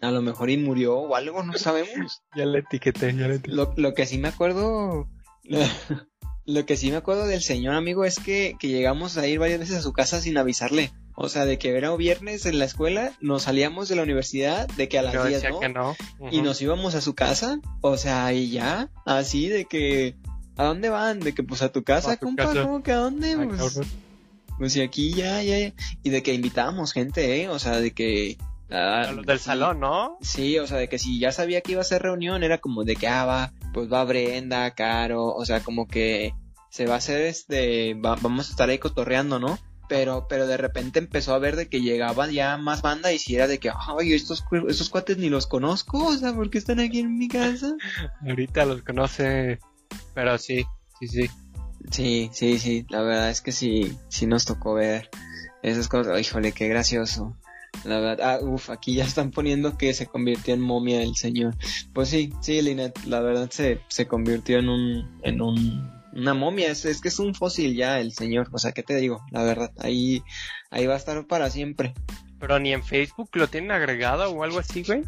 A lo mejor y murió o algo, no sabemos. ya le etiqueté, ya le etiqueté. Lo, lo que sí me acuerdo, lo que sí me acuerdo del señor amigo es que, que llegamos a ir varias veces a su casa sin avisarle. O sea, de que era viernes en la escuela, nos salíamos de la universidad, de que a las 10, ¿no? Y nos íbamos a su casa, o sea, y ya, así de que, ¿a dónde van? De que pues a tu casa, compa, ¿cómo que a dónde? pues, pues y aquí ya, ya, y de que invitábamos gente, ¿eh? O sea, de que... Ah, del salón, ¿no? Sí, o sea, de que si ya sabía que iba a ser reunión, era como de que, ah, va, pues va Brenda, Caro, o sea, como que se va a hacer este, vamos a estar ahí cotorreando, ¿no? Pero, pero de repente empezó a ver de que llegaba ya más banda y si era de que, ay, estos, estos cuates ni los conozco, o sea, ¿por qué están aquí en mi casa? Ahorita los conoce, pero sí, sí, sí. Sí, sí, sí, la verdad es que sí, sí nos tocó ver esas cosas. Híjole, qué gracioso. La verdad, ah, uff, aquí ya están poniendo que se convirtió en momia el señor. Pues sí, sí, Linet, la verdad se, se convirtió en un, en un una momia, es, es que es un fósil ya el señor, o sea, ¿qué te digo? La verdad, ahí, ahí va a estar para siempre. Pero ni en Facebook lo tienen agregado o algo así, güey.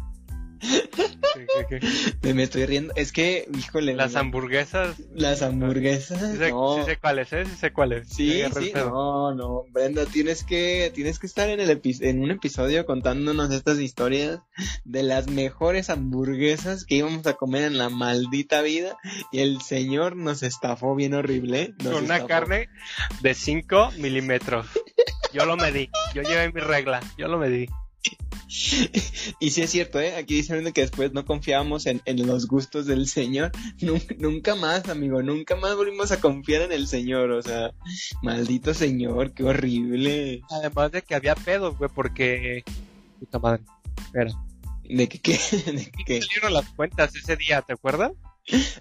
Me estoy riendo. Es que, híjole. Las hamburguesas. Las hamburguesas. Sí sé, no. sí sé cuáles, ¿eh? Sí sé cuáles. Sí, sí, no, no. Brenda, tienes que, tienes que estar en, el en un episodio contándonos estas historias de las mejores hamburguesas que íbamos a comer en la maldita vida. Y el señor nos estafó bien horrible. Con una carne de 5 milímetros. Yo lo medí. Yo llevé mi regla. Yo lo medí. y sí es cierto, ¿eh? Aquí dicen que después no confiábamos en, los gustos del Señor. Nunca, más, amigo, nunca más volvimos a confiar en el Señor. O sea, maldito Señor, qué horrible. Además de que había pedos, güey, porque... Puta madre. Espera. ¿De qué qué? ¿De qué? salieron las cuentas ese día, ¿te acuerdas?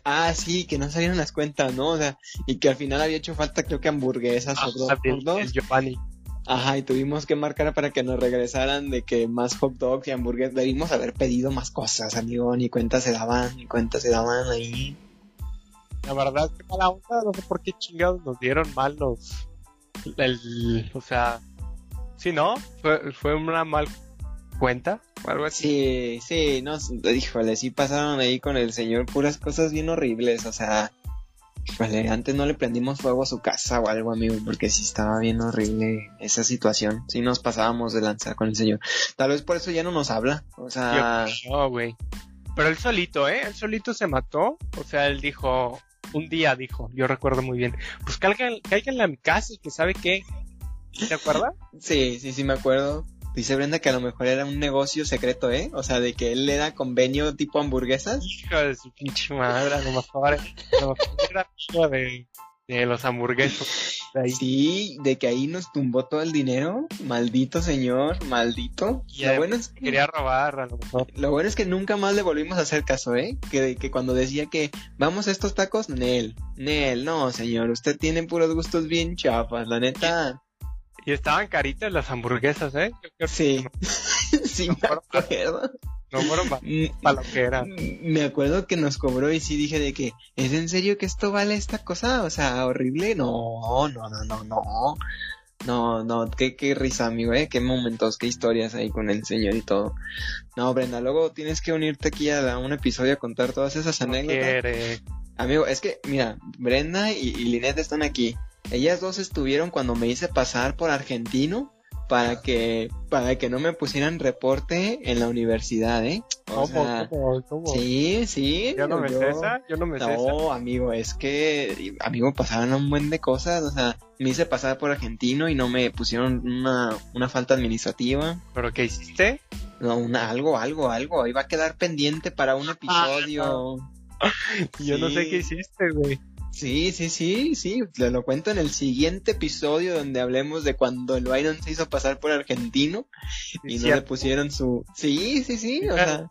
Ah, sí, que no salieron las cuentas, ¿no? O sea, y que al final había hecho falta creo que hamburguesas o dos. Giovanni. Ajá, y tuvimos que marcar para que nos regresaran de que más hot dogs y hamburguesas. Debimos haber pedido más cosas, amigo. Ni cuentas se daban, ni cuentas se daban ahí. La verdad, que mala onda. No sé por qué chingados nos dieron mal los. El, o sea, sí, ¿no? Fue, fue una mal cuenta o algo así. Sí, sí, no, híjole, sí pasaron ahí con el señor puras cosas bien horribles, o sea, Vale, antes no le prendimos fuego a su casa o algo, amigo, porque sí estaba bien horrible esa situación. Sí nos pasábamos de lanzar con el señor. Tal vez por eso ya no nos habla. O sea. Güey. Pero él solito, ¿eh? Él solito se mató. O sea, él dijo, un día dijo, yo recuerdo muy bien, pues que a mi casa y que sabe qué. ¿Te acuerdas? sí, sí, sí me acuerdo. Dice Brenda que a lo mejor era un negocio secreto, ¿eh? O sea, de que él le da convenio tipo hamburguesas. Hijo de su pinche madre, a lo mejor, a lo mejor era de, de los hamburguesos. Sí, de que ahí nos tumbó todo el dinero. Maldito señor, maldito. Y lo bueno es que, quería robar, a lo mejor. Lo bueno es que nunca más le volvimos a hacer caso, ¿eh? Que, que cuando decía que vamos a estos tacos, Nel, Nel, no, señor, usted tiene puros gustos bien chafas, la neta. Y estaban caritas las hamburguesas, ¿eh? Sí. sí, me acuerdo. No fueron para lo que era. Me acuerdo que nos cobró y sí dije de que, ¿es en serio que esto vale esta cosa? O sea, horrible. No, no, no, no, no. No, no, qué, qué risa, amigo, ¿eh? Qué momentos, qué historias ahí con el señor y todo. No, Brenda, luego tienes que unirte aquí a, un episodio a contar todas esas anécdotas. Amigo, es que, mira, Brenda y, y Linet están aquí. Ellas dos estuvieron cuando me hice pasar por argentino para que para que no me pusieran reporte en la universidad, ¿eh? O sea, Sí, sí. Yo no me yo, yo no me No, amigo, es que amigo pasaban un buen de cosas, o sea, me hice pasar por argentino y no me pusieron una, una falta administrativa. ¿Pero qué hiciste? No, una, algo, algo, algo. Ahí va a quedar pendiente para un episodio. yo no sé qué hiciste, güey. Sí, sí, sí, sí, te lo cuento en el siguiente episodio donde hablemos de cuando el Byron se hizo pasar por argentino y no le pusieron su... Sí, sí, sí, o sea,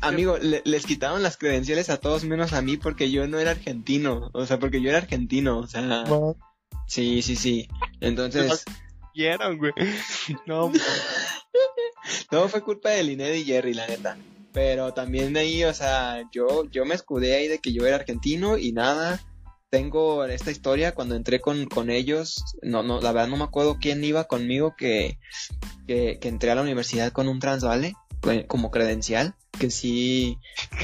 amigo, les quitaron las credenciales a todos menos a mí porque yo no era argentino, o sea, porque yo era argentino, o sea... Sí, sí, sí, entonces... güey. No, no fue culpa de Lined y Jerry, la neta. Pero también de ahí, o sea, yo, yo me escudé ahí de que yo era argentino y nada tengo esta historia cuando entré con, con ellos, no, no, la verdad no me acuerdo quién iba conmigo que, que, entré a la universidad con un transvale como credencial, que sí,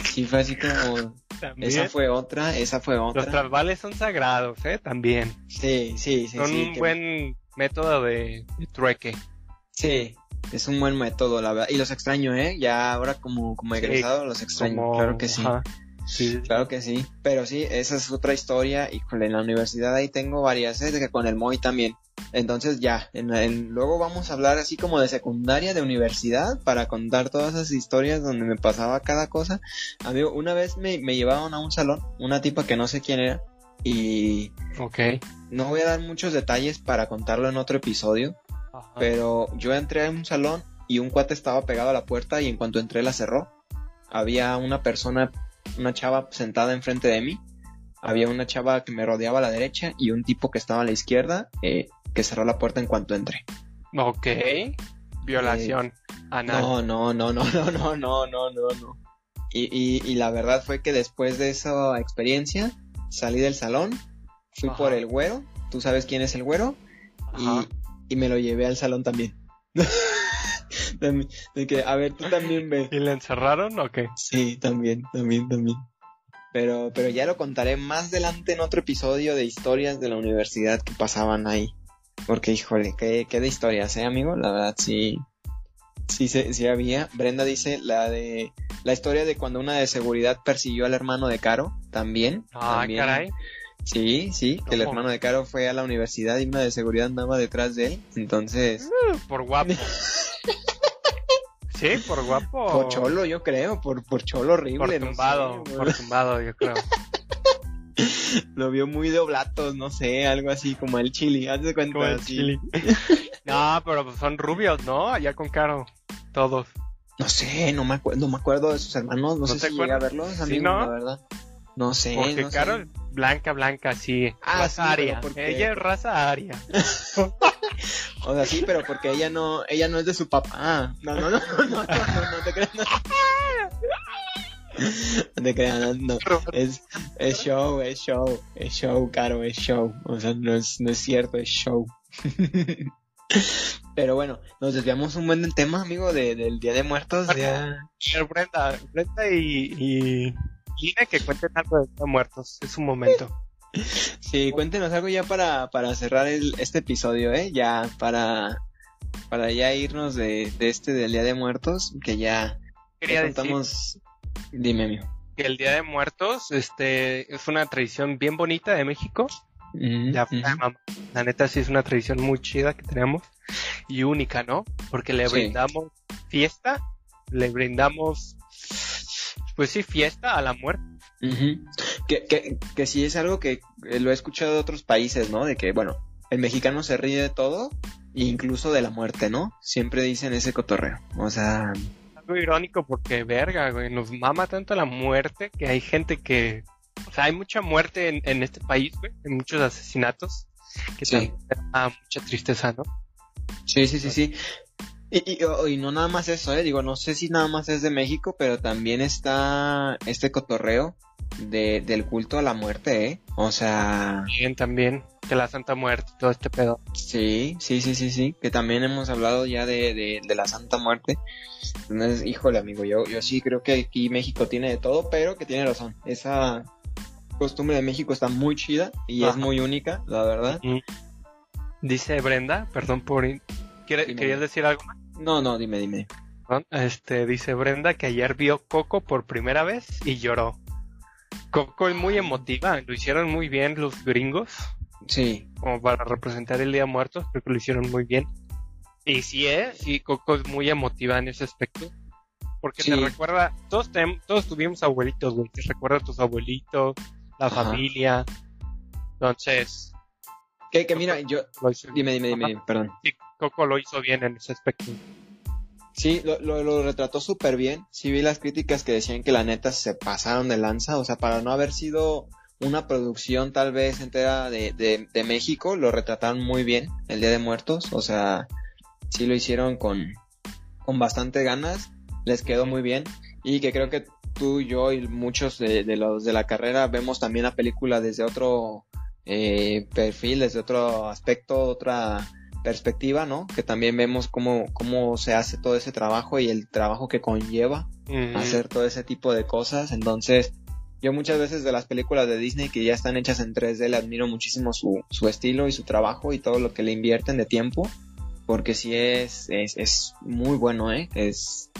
sí fue así como, esa fue otra, esa fue otra. Los transvales son sagrados, eh, también. Sí, sí, sí. Son un buen método de, trueque. Sí, es un buen método, la verdad. Y los extraño, ¿eh? Ya ahora como, como egresado los extraño, claro que sí. Sí, claro que sí. Pero sí, esa es otra historia. Y en la universidad ahí tengo varias, ¿eh? que con el MOI también. Entonces ya, en, luego vamos a hablar así como de secundaria, de universidad, para contar todas esas historias donde me pasaba cada cosa. Amigo, una vez me, me llevaron a un salón, una tipa que no sé quién era, y... Ok. No voy a dar muchos detalles para contarlo en otro episodio, pero yo entré a un salón y un cuate estaba pegado a la puerta y en cuanto entré la cerró. Había una persona una chava sentada enfrente de mí, había una chava que me rodeaba a la derecha y un tipo que estaba a la izquierda eh, que cerró la puerta en cuanto entré. Ok. Violación eh, No, no, no, no, no, no, no, no, no, no. Y, y, la verdad fue que después de esa experiencia salí del salón, fui por el güero, tú sabes quién es el güero, y, y me lo llevé al salón también. de, que, a ver, tú también ve. ¿Y le encerraron o qué? Sí, también, también, también. Pero, pero ya lo contaré más adelante en otro episodio de historias de la universidad que pasaban ahí. Porque, híjole, qué, qué de historias, ¿eh, amigo? La verdad, sí. Sí, sí, había. Brenda dice la de la historia de cuando una de seguridad persiguió al hermano de Caro, también. Ah, caray. Sí, sí, que el hermano de Caro fue a la universidad y una de seguridad andaba detrás de él. Entonces. Uh, por guapo. Sí, por guapo. Por cholo, yo creo, por, por cholo horrible. Por tumbado, por tumbado, yo creo. Lo vio muy de oblatos, no sé, algo así como el chili, haz de cuenta. Como el chili. no, pero pues son rubios, ¿no? Allá con Caro, todos. No sé, no me, acuerdo, no me acuerdo de sus hermanos, no, sé si llegué a verlos, amigo, no? la verdad. No sé, Porque Caro blanca, blanca, sí. Ah, raza aria. Ella es raza aria. o sea, sí, pero porque ella no, ella no es de su papá. No, no, no, no, no, no, no, te creas. No. No te creas, no, Es, es show, es show, es show, caro, es show. O sea, no es, no es cierto, es show. Pero bueno, nos desviamos un buen del tema, amigo, de, del Día de Muertos. Ya... Brenda, Brenda y, y que cuenten algo de muertos. Es un momento. Sí, cuéntenos algo ya para, para cerrar este episodio, ¿eh? Ya para, para ya irnos de, este del Día de Muertos, que ya, Quería contamos... Dime, amigo. Que el Día de Muertos este, es una tradición bien bonita de México. La neta sí es una tradición muy chida que tenemos y única, ¿no? Porque le brindamos fiesta, le brindamos pues sí, fiesta a la muerte. que, que, que sí es algo que eh, lo he escuchado de otros países, ¿no? De que, bueno, el mexicano se ríe de todo, incluso de la muerte, ¿no? Siempre dicen ese cotorreo. O sea... Algo irónico porque, verga, güey, nos mama tanto la muerte que hay gente que... O sea, hay mucha muerte en, en este país, güey, en muchos asesinatos, que sí. da mucha tristeza, ¿no? Sí, sí, sí, sí. Y, y, no nada más eso, ¿eh? Digo, no sé si nada más es de México, pero también está este cotorreo de, del culto a la muerte, ¿eh? O sea... Bien, también, de la Santa Muerte, todo este pedo. Sí, sí, sí, sí, sí, que también hemos hablado ya de, de, de la Santa Muerte. Entonces, híjole, amigo, yo, yo sí creo que aquí México tiene de todo, pero que tiene razón. Esa costumbre de México está muy chida y es muy única, la verdad. Dice Brenda, perdón por... ¿Querías decir algo No, no, dime, dime. Este, dice Brenda que ayer vio Coco por primera vez y lloró. Coco es muy emotiva, lo hicieron muy bien los gringos. Sí. Como para representar el Día de Muertos, creo que lo hicieron muy bien. Y sí, ¿eh? Sí, Coco es muy emotiva en ese aspecto. Porque te recuerda, todos, todos tuvimos abuelitos, güey. Te recuerda a tus abuelitos, la familia. Entonces. Que, que mira, yo. Dime, dime, dime, perdón. Sí, Coco lo hizo bien en ese aspecto. Sí, lo, lo, retrató súper bien. Sí vi las críticas que decían que la neta se pasaron de lanza. O sea, para no haber sido una producción tal vez entera de, de, de México, lo retrataron muy bien el Día de Muertos. O sea, sí lo hicieron con, con bastante ganas. Les quedó muy bien. Y que creo que tú, yo y muchos de, los de la carrera vemos también la película desde otro eh, perfil, desde otro aspecto, otra perspectiva, ¿no? Que también vemos cómo, cómo se hace todo ese trabajo y el trabajo que conlleva hacer todo ese tipo de cosas. Entonces, yo muchas veces de las películas de Disney que ya están hechas en 3D le admiro muchísimo su, su estilo y su trabajo y todo lo que le invierten de tiempo. Porque sí es, es, es muy bueno, ¿eh? Es,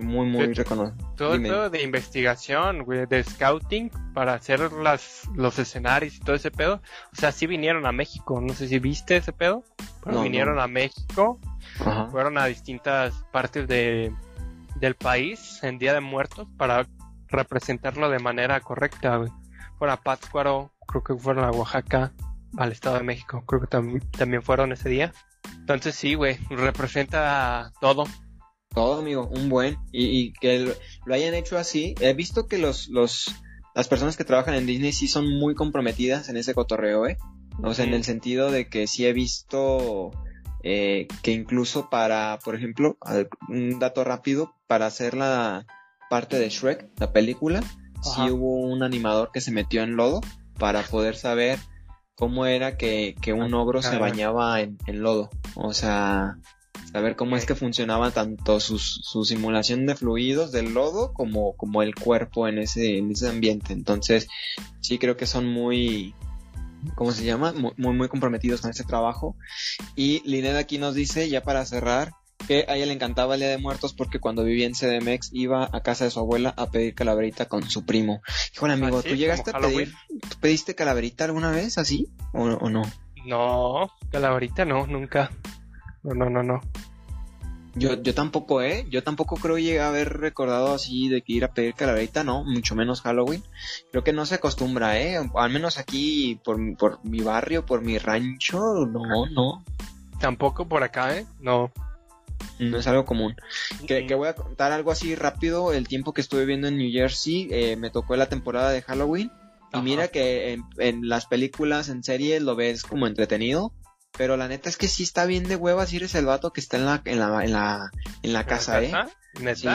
muy, muy reconocido. Todo de investigación, güey, de scouting para hacer las, los escenarios y todo ese pedo. O sea, sí vinieron a México, no sé si viste ese pedo, pero vinieron a México, fueron a distintas partes de, del país en Día de Muertos para representarlo de manera correcta, güey. Fueron a Pátzcuaro, creo que fueron a Oaxaca, al Estado de México, creo que también fueron ese día. Entonces sí, güey, representa todo, todo, amigo, un buen. Y, que lo, hayan hecho así. He visto que los, los, las personas que trabajan en Disney sí son muy comprometidas en ese cotorreo, ¿eh? O sea, en el sentido de que sí he visto eh, que incluso para, por ejemplo, un dato rápido, para hacer la parte de Shrek, la película, sí hubo un animador que se metió en lodo para poder saber cómo era que, que un ogro se bañaba en, en lodo. O sea, saber cómo es que funcionaba tanto su, su simulación de fluidos del lodo como, como el cuerpo en ese, en ese ambiente. Entonces, sí creo que son muy, ¿cómo se llama? Muy, muy, comprometidos con ese trabajo. Y Lineda aquí nos dice, ya para cerrar, que a ella le encantaba el Día de Muertos porque cuando vivía en CDMX iba a casa de su abuela a pedir calaverita con su primo. Híjole, amigo, ¿Ah, ¿tú llegaste a pedir, ¿tú pediste calaverita alguna vez así o, o no? No, calaverita no, nunca. No, no, no, no. Yo, yo tampoco, ¿eh? Yo tampoco creo llegar a haber recordado así de que ir a pedir calaverita, no, mucho menos Halloween. Creo que no se acostumbra, ¿eh? Al menos aquí, por, por mi barrio, por mi rancho, no, no. Tampoco por acá, ¿eh? No. No es algo común. Que, que voy a contar algo así rápido. El tiempo que estuve viendo en New Jersey, eh, me tocó la temporada de Halloween. Y mira que en, en, las películas, en series, lo ves como entretenido. Pero la neta es que sí está bien de hueva si eres el vato que está en la, en la, en la, en la casa, ¿eh?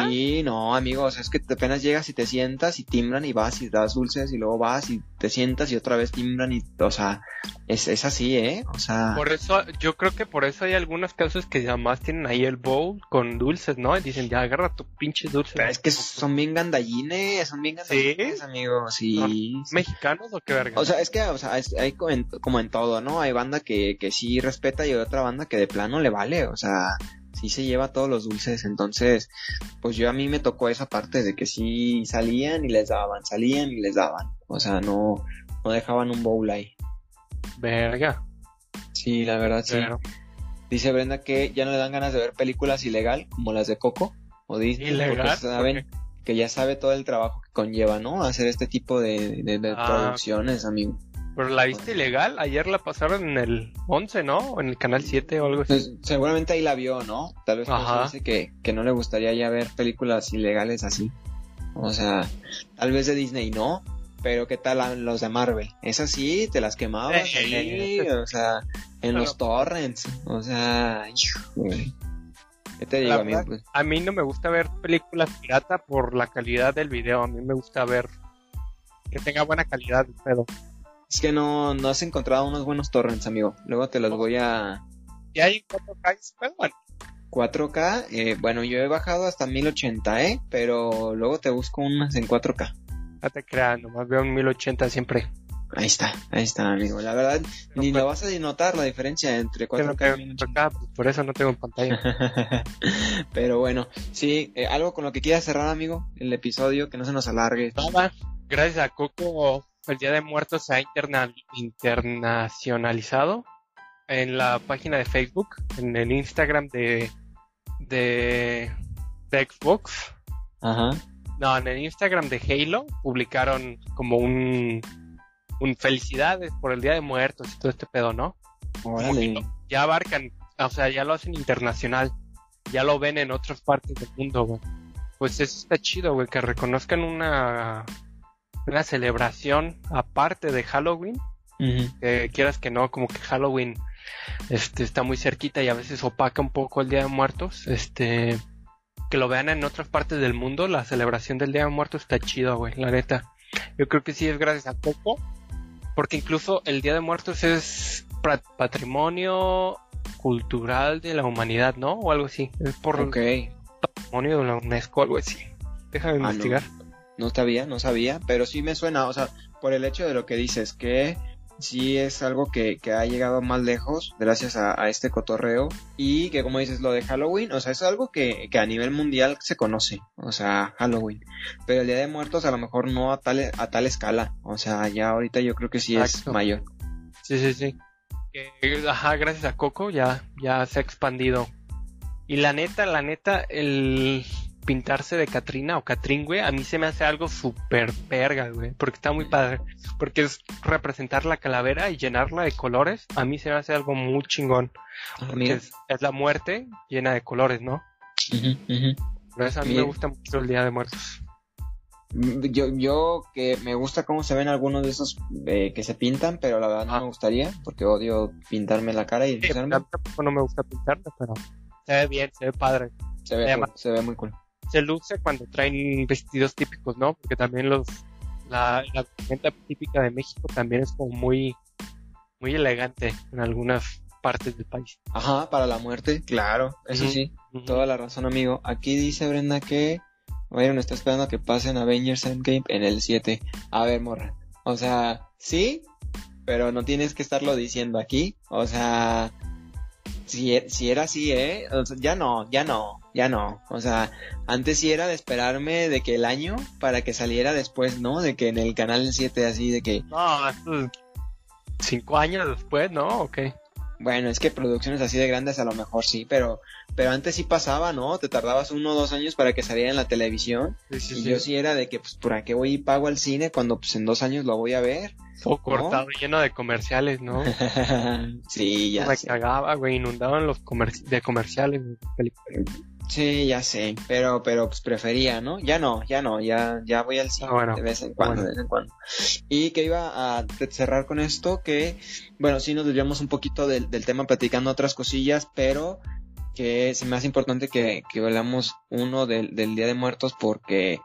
Sí, no, amigos, es que apenas llegas y te sientas y timbran y vas y das dulces y luego vas y te sientas y otra vez timbran y, o sea, es, es así, ¿eh? O sea... Por eso, yo creo que por eso hay algunas casas que además tienen ahí el bowl con dulces, ¿no? Y dicen, ya agarra tu pinche dulce. Pero es que son bien gandallines, son bien gandallines, amigos, sí. ¿Mexicanos o qué verga? O sea, es que, o sea, hay como en, todo, ¿no? Hay banda que, que sí respeta y hay otra banda que de plano le vale, o sea sí se lleva todos los dulces. Entonces, pues yo a mí me tocó esa parte de que sí salían y les daban, salían y les daban. O sea, no, no dejaban un bowl ahí. Verga. Sí, la verdad sí. Dice Brenda que ya no le dan ganas de ver películas ilegal como las de Coco o Disney. Ilegal. saben que ya sabe todo el trabajo que conlleva, ¿no? Hacer este tipo de, de, ah. producciones, amigo. Pero la viste ilegal, ayer la pasaron en el 11, ¿no? O en el canal 7 o algo así. Pues, seguramente ahí la vio, ¿no? Tal vez dice que, que no le gustaría ya ver películas ilegales así. O sea, tal vez de Disney no, pero ¿qué tal los de Marvel? Esas sí, te las quemabas o sea, en los torrents. O sea, ¿Qué te digo, amigo? Pues, a mí no me gusta ver películas pirata por la calidad del video. A mí me gusta ver que tenga buena calidad el pedo. Es que no, no has encontrado unos buenos torrents, amigo. Luego te los voy a... ¿Y hay 4K? 4K, eh, bueno, yo he bajado hasta 1080, ¿eh? Pero luego te busco unas en 4K. No te creas, nomás veo en 1080 siempre. Ahí está, ahí está, amigo. La verdad, ni lo vas a notar la diferencia entre 4K y 1080. Pues, por eso no tengo en pantalla. Pero bueno, sí, eh, algo con lo que quieras cerrar, amigo, el episodio, que no se nos alargue. Nada, gracias a Coco, el Día de Muertos se ha internacionalizado en la página de Facebook, en el Instagram de de, Xbox. Ajá. No, en el Instagram de Halo publicaron como un, un felicidades por el Día de Muertos y todo este pedo, ¿no? Ya abarcan, o sea, ya lo hacen internacional. Ya lo ven en otras partes del mundo, güey. Pues eso está chido, güey, que reconozcan una, una celebración aparte de Halloween. Que quieras que no, como que Halloween este está muy cerquita y a veces opaca un poco el Día de Muertos, este que lo vean en otras partes del mundo, la celebración del Día de Muertos está chido, güey, la neta. Yo creo que sí es gracias a poco, porque incluso el Día de Muertos es patrimonio cultural de la humanidad, ¿no? O algo así. Es por patrimonio de la UNESCO, algo así. Déjame ah, investigar. no sabía, no sabía, pero sí me suena, o sea, por el hecho de lo que dices, que sí es algo que, ha llegado más lejos gracias a, este cotorreo y que como dices lo de Halloween, o sea, es algo que, a nivel mundial se conoce, o sea, Halloween, pero el Día de Muertos a lo mejor no a tal, a tal escala, o sea, ya ahorita yo creo que sí es mayor. Sí, sí, sí. ajá, gracias a Coco ya, ya se ha expandido. Y la neta, la neta, el, pintarse de Katrina o Catrín, güey, a mí se me hace algo súper perga, güey, porque está muy padre. Porque es representar la calavera y llenarla de colores, a mí se me hace algo muy chingón. Ah, es, la muerte llena de colores, ¿no? Por eso a mí me gusta mucho el Día de Muertos. Mm, yo, yo que me gusta cómo se ven algunos de esos eh, que se pintan, pero la verdad no ah. me gustaría, porque odio pintarme la cara y sí, no me gusta pintarme, pero se ve bien, se ve padre. Se ve, se ve muy cool se luce cuando traen vestidos típicos, ¿no? Porque también los la, la vestimenta típica de México también es como muy muy elegante en algunas partes del país. Ajá, para la muerte, claro, eso sí, toda la razón, amigo. Aquí dice Brenda que bueno, está esperando a que pasen Avengers Endgame en el 7. A ver, morra. O sea, sí, pero no tienes que estarlo diciendo aquí. O sea, si, si era así, ¿eh? ya no, ya no, ya no. O sea, antes sí era de esperarme de que el año para que saliera después, ¿no? De que en el canal 7 así, de que... No, cinco años después, ¿no? Ok. Bueno, es que producciones así de grandes a lo mejor sí, pero, pero antes sí pasaba, ¿no? Te tardabas uno o dos años para que saliera en la televisión. y yo sí era de que, pues, ¿por qué voy y pago al cine cuando, pues, en dos años lo voy a ver? O cortado lleno de comerciales, ¿no? sí, ya Me cagaba, güey, inundaban los de comerciales. Sí, ya sé, pero, pero pues prefería, ¿no? Ya no, ya no, ya, ya voy al cine ah, de vez en cuando, de vez en cuando. Y que iba a cerrar con esto, que, bueno, sí nos desviamos un poquito del, tema platicando otras cosillas, pero que es más importante que, que hablamos uno del, del Día de Muertos porque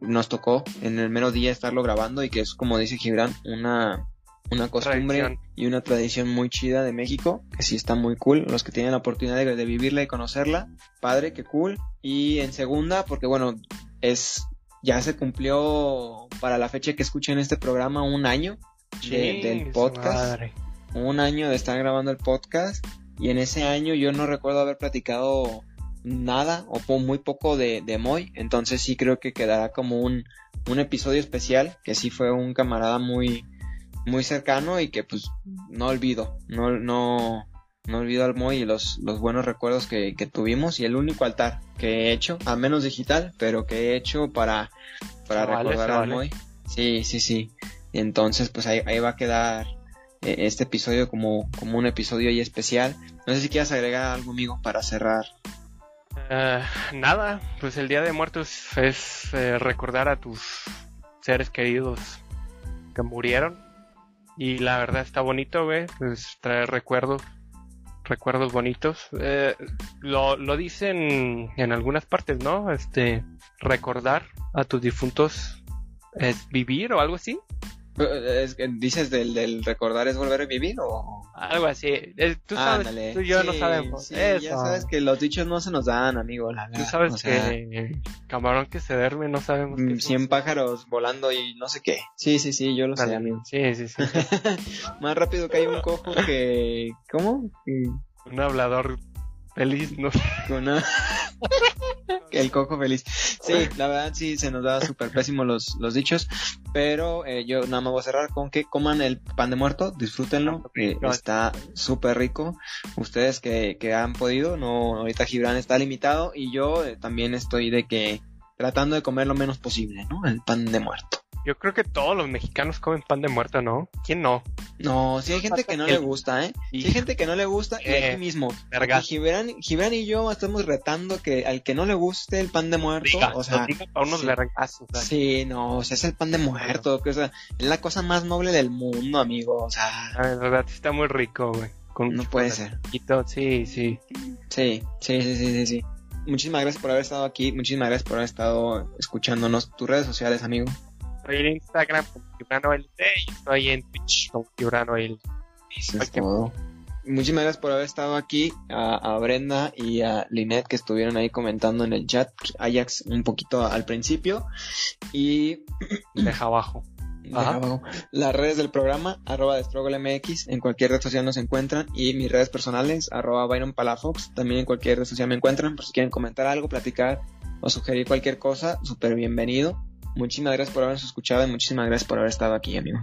nos tocó en el mero día estarlo grabando y que es como dice Gibran, una, una costumbre y una tradición muy chida de México, que sí está muy cool, los que tienen la oportunidad de, vivirla y conocerla, padre, que cool. Y en segunda, porque bueno, es ya se cumplió para la fecha que escuchen este programa un año del podcast. Un año de estar grabando el podcast. Y en ese año yo no recuerdo haber platicado nada o muy poco de, de Moy. Entonces sí creo que quedará como un, un episodio especial, que sí fue un camarada muy, muy cercano y que pues no olvido, no, no, no olvido al Moy y los, los buenos recuerdos que, que, tuvimos y el único altar que he hecho, al menos digital, pero que he hecho para, para recordar al Moy. Sí, sí, sí. Y entonces pues ahí, ahí va a quedar eh, este episodio como, como un episodio ahí especial. No sé si quieras agregar algo, amigo, para cerrar eh, nada, pues el Día de Muertos es eh, recordar a tus seres queridos que murieron. Y la verdad está bonito, güey, pues traer recuerdos recuerdos bonitos. Eh, lo, lo dicen en algunas partes, ¿no? Este, recordar a tus difuntos es vivir o algo así. ¿Dices del, del, recordar es volver a vivir o...? Algo así. tú sabes, tú y yo no sabemos. Ya sabes que los dichos no se nos dan, amigo. tú sabes que camarón que se duerme no sabemos. 100 mm, pájaros volando y no sé qué. Sí, sí, sí, yo lo sé, amigo. Sí, sí, sí. Más rápido que hay un cojo que... ¿Cómo? Un hablador feliz, ¿no? Una... el coco feliz. Sí, la verdad sí se nos da súper pésimo los, los dichos, pero eh, yo nada más voy a cerrar con que coman el pan de muerto, disfrútenlo, eh, está súper rico. Ustedes que, que han podido, no, ahorita Gibran está limitado y yo eh, también estoy de que tratando de comer lo menos posible, ¿no? El pan de muerto. Yo creo que todos los mexicanos comen pan de muerto, ¿no? ¿Quién no? No, si hay gente que no le gusta, ¿eh? Si hay gente que no le gusta, y aquí eh, mismo. Gibran, Gibran, y yo estamos retando que al que no le guste el pan de muerto, o sea. a unos sí, le Sí, no, o sea, es el pan de muerto, que, o sea, es la cosa más noble del mundo, amigo, o sea. La verdad, está muy rico, güey. no puede ser. Sí, sí. Sí, sí, sí, sí, sí, sí. Muchísimas gracias por haber estado aquí, muchísimas gracias por haber estado escuchándonos. Tus redes sociales, amigo. Estoy en Instagram como LD y estoy en Twitch como es todo. Muchísimas gracias por haber estado aquí, a, Brenda y a Linet que estuvieron ahí comentando en el chat, Ajax un poquito al principio y deja abajo. Deja abajo. Las redes del programa, arroba MX, en cualquier red social nos encuentran y mis redes personales, arroba Byron Palafox, también en cualquier red social me encuentran, por si quieren comentar algo, platicar o sugerir cualquier cosa, súper bienvenido. Muchísimas gracias por habernos escuchado y muchísimas gracias por haber estado aquí, amigo.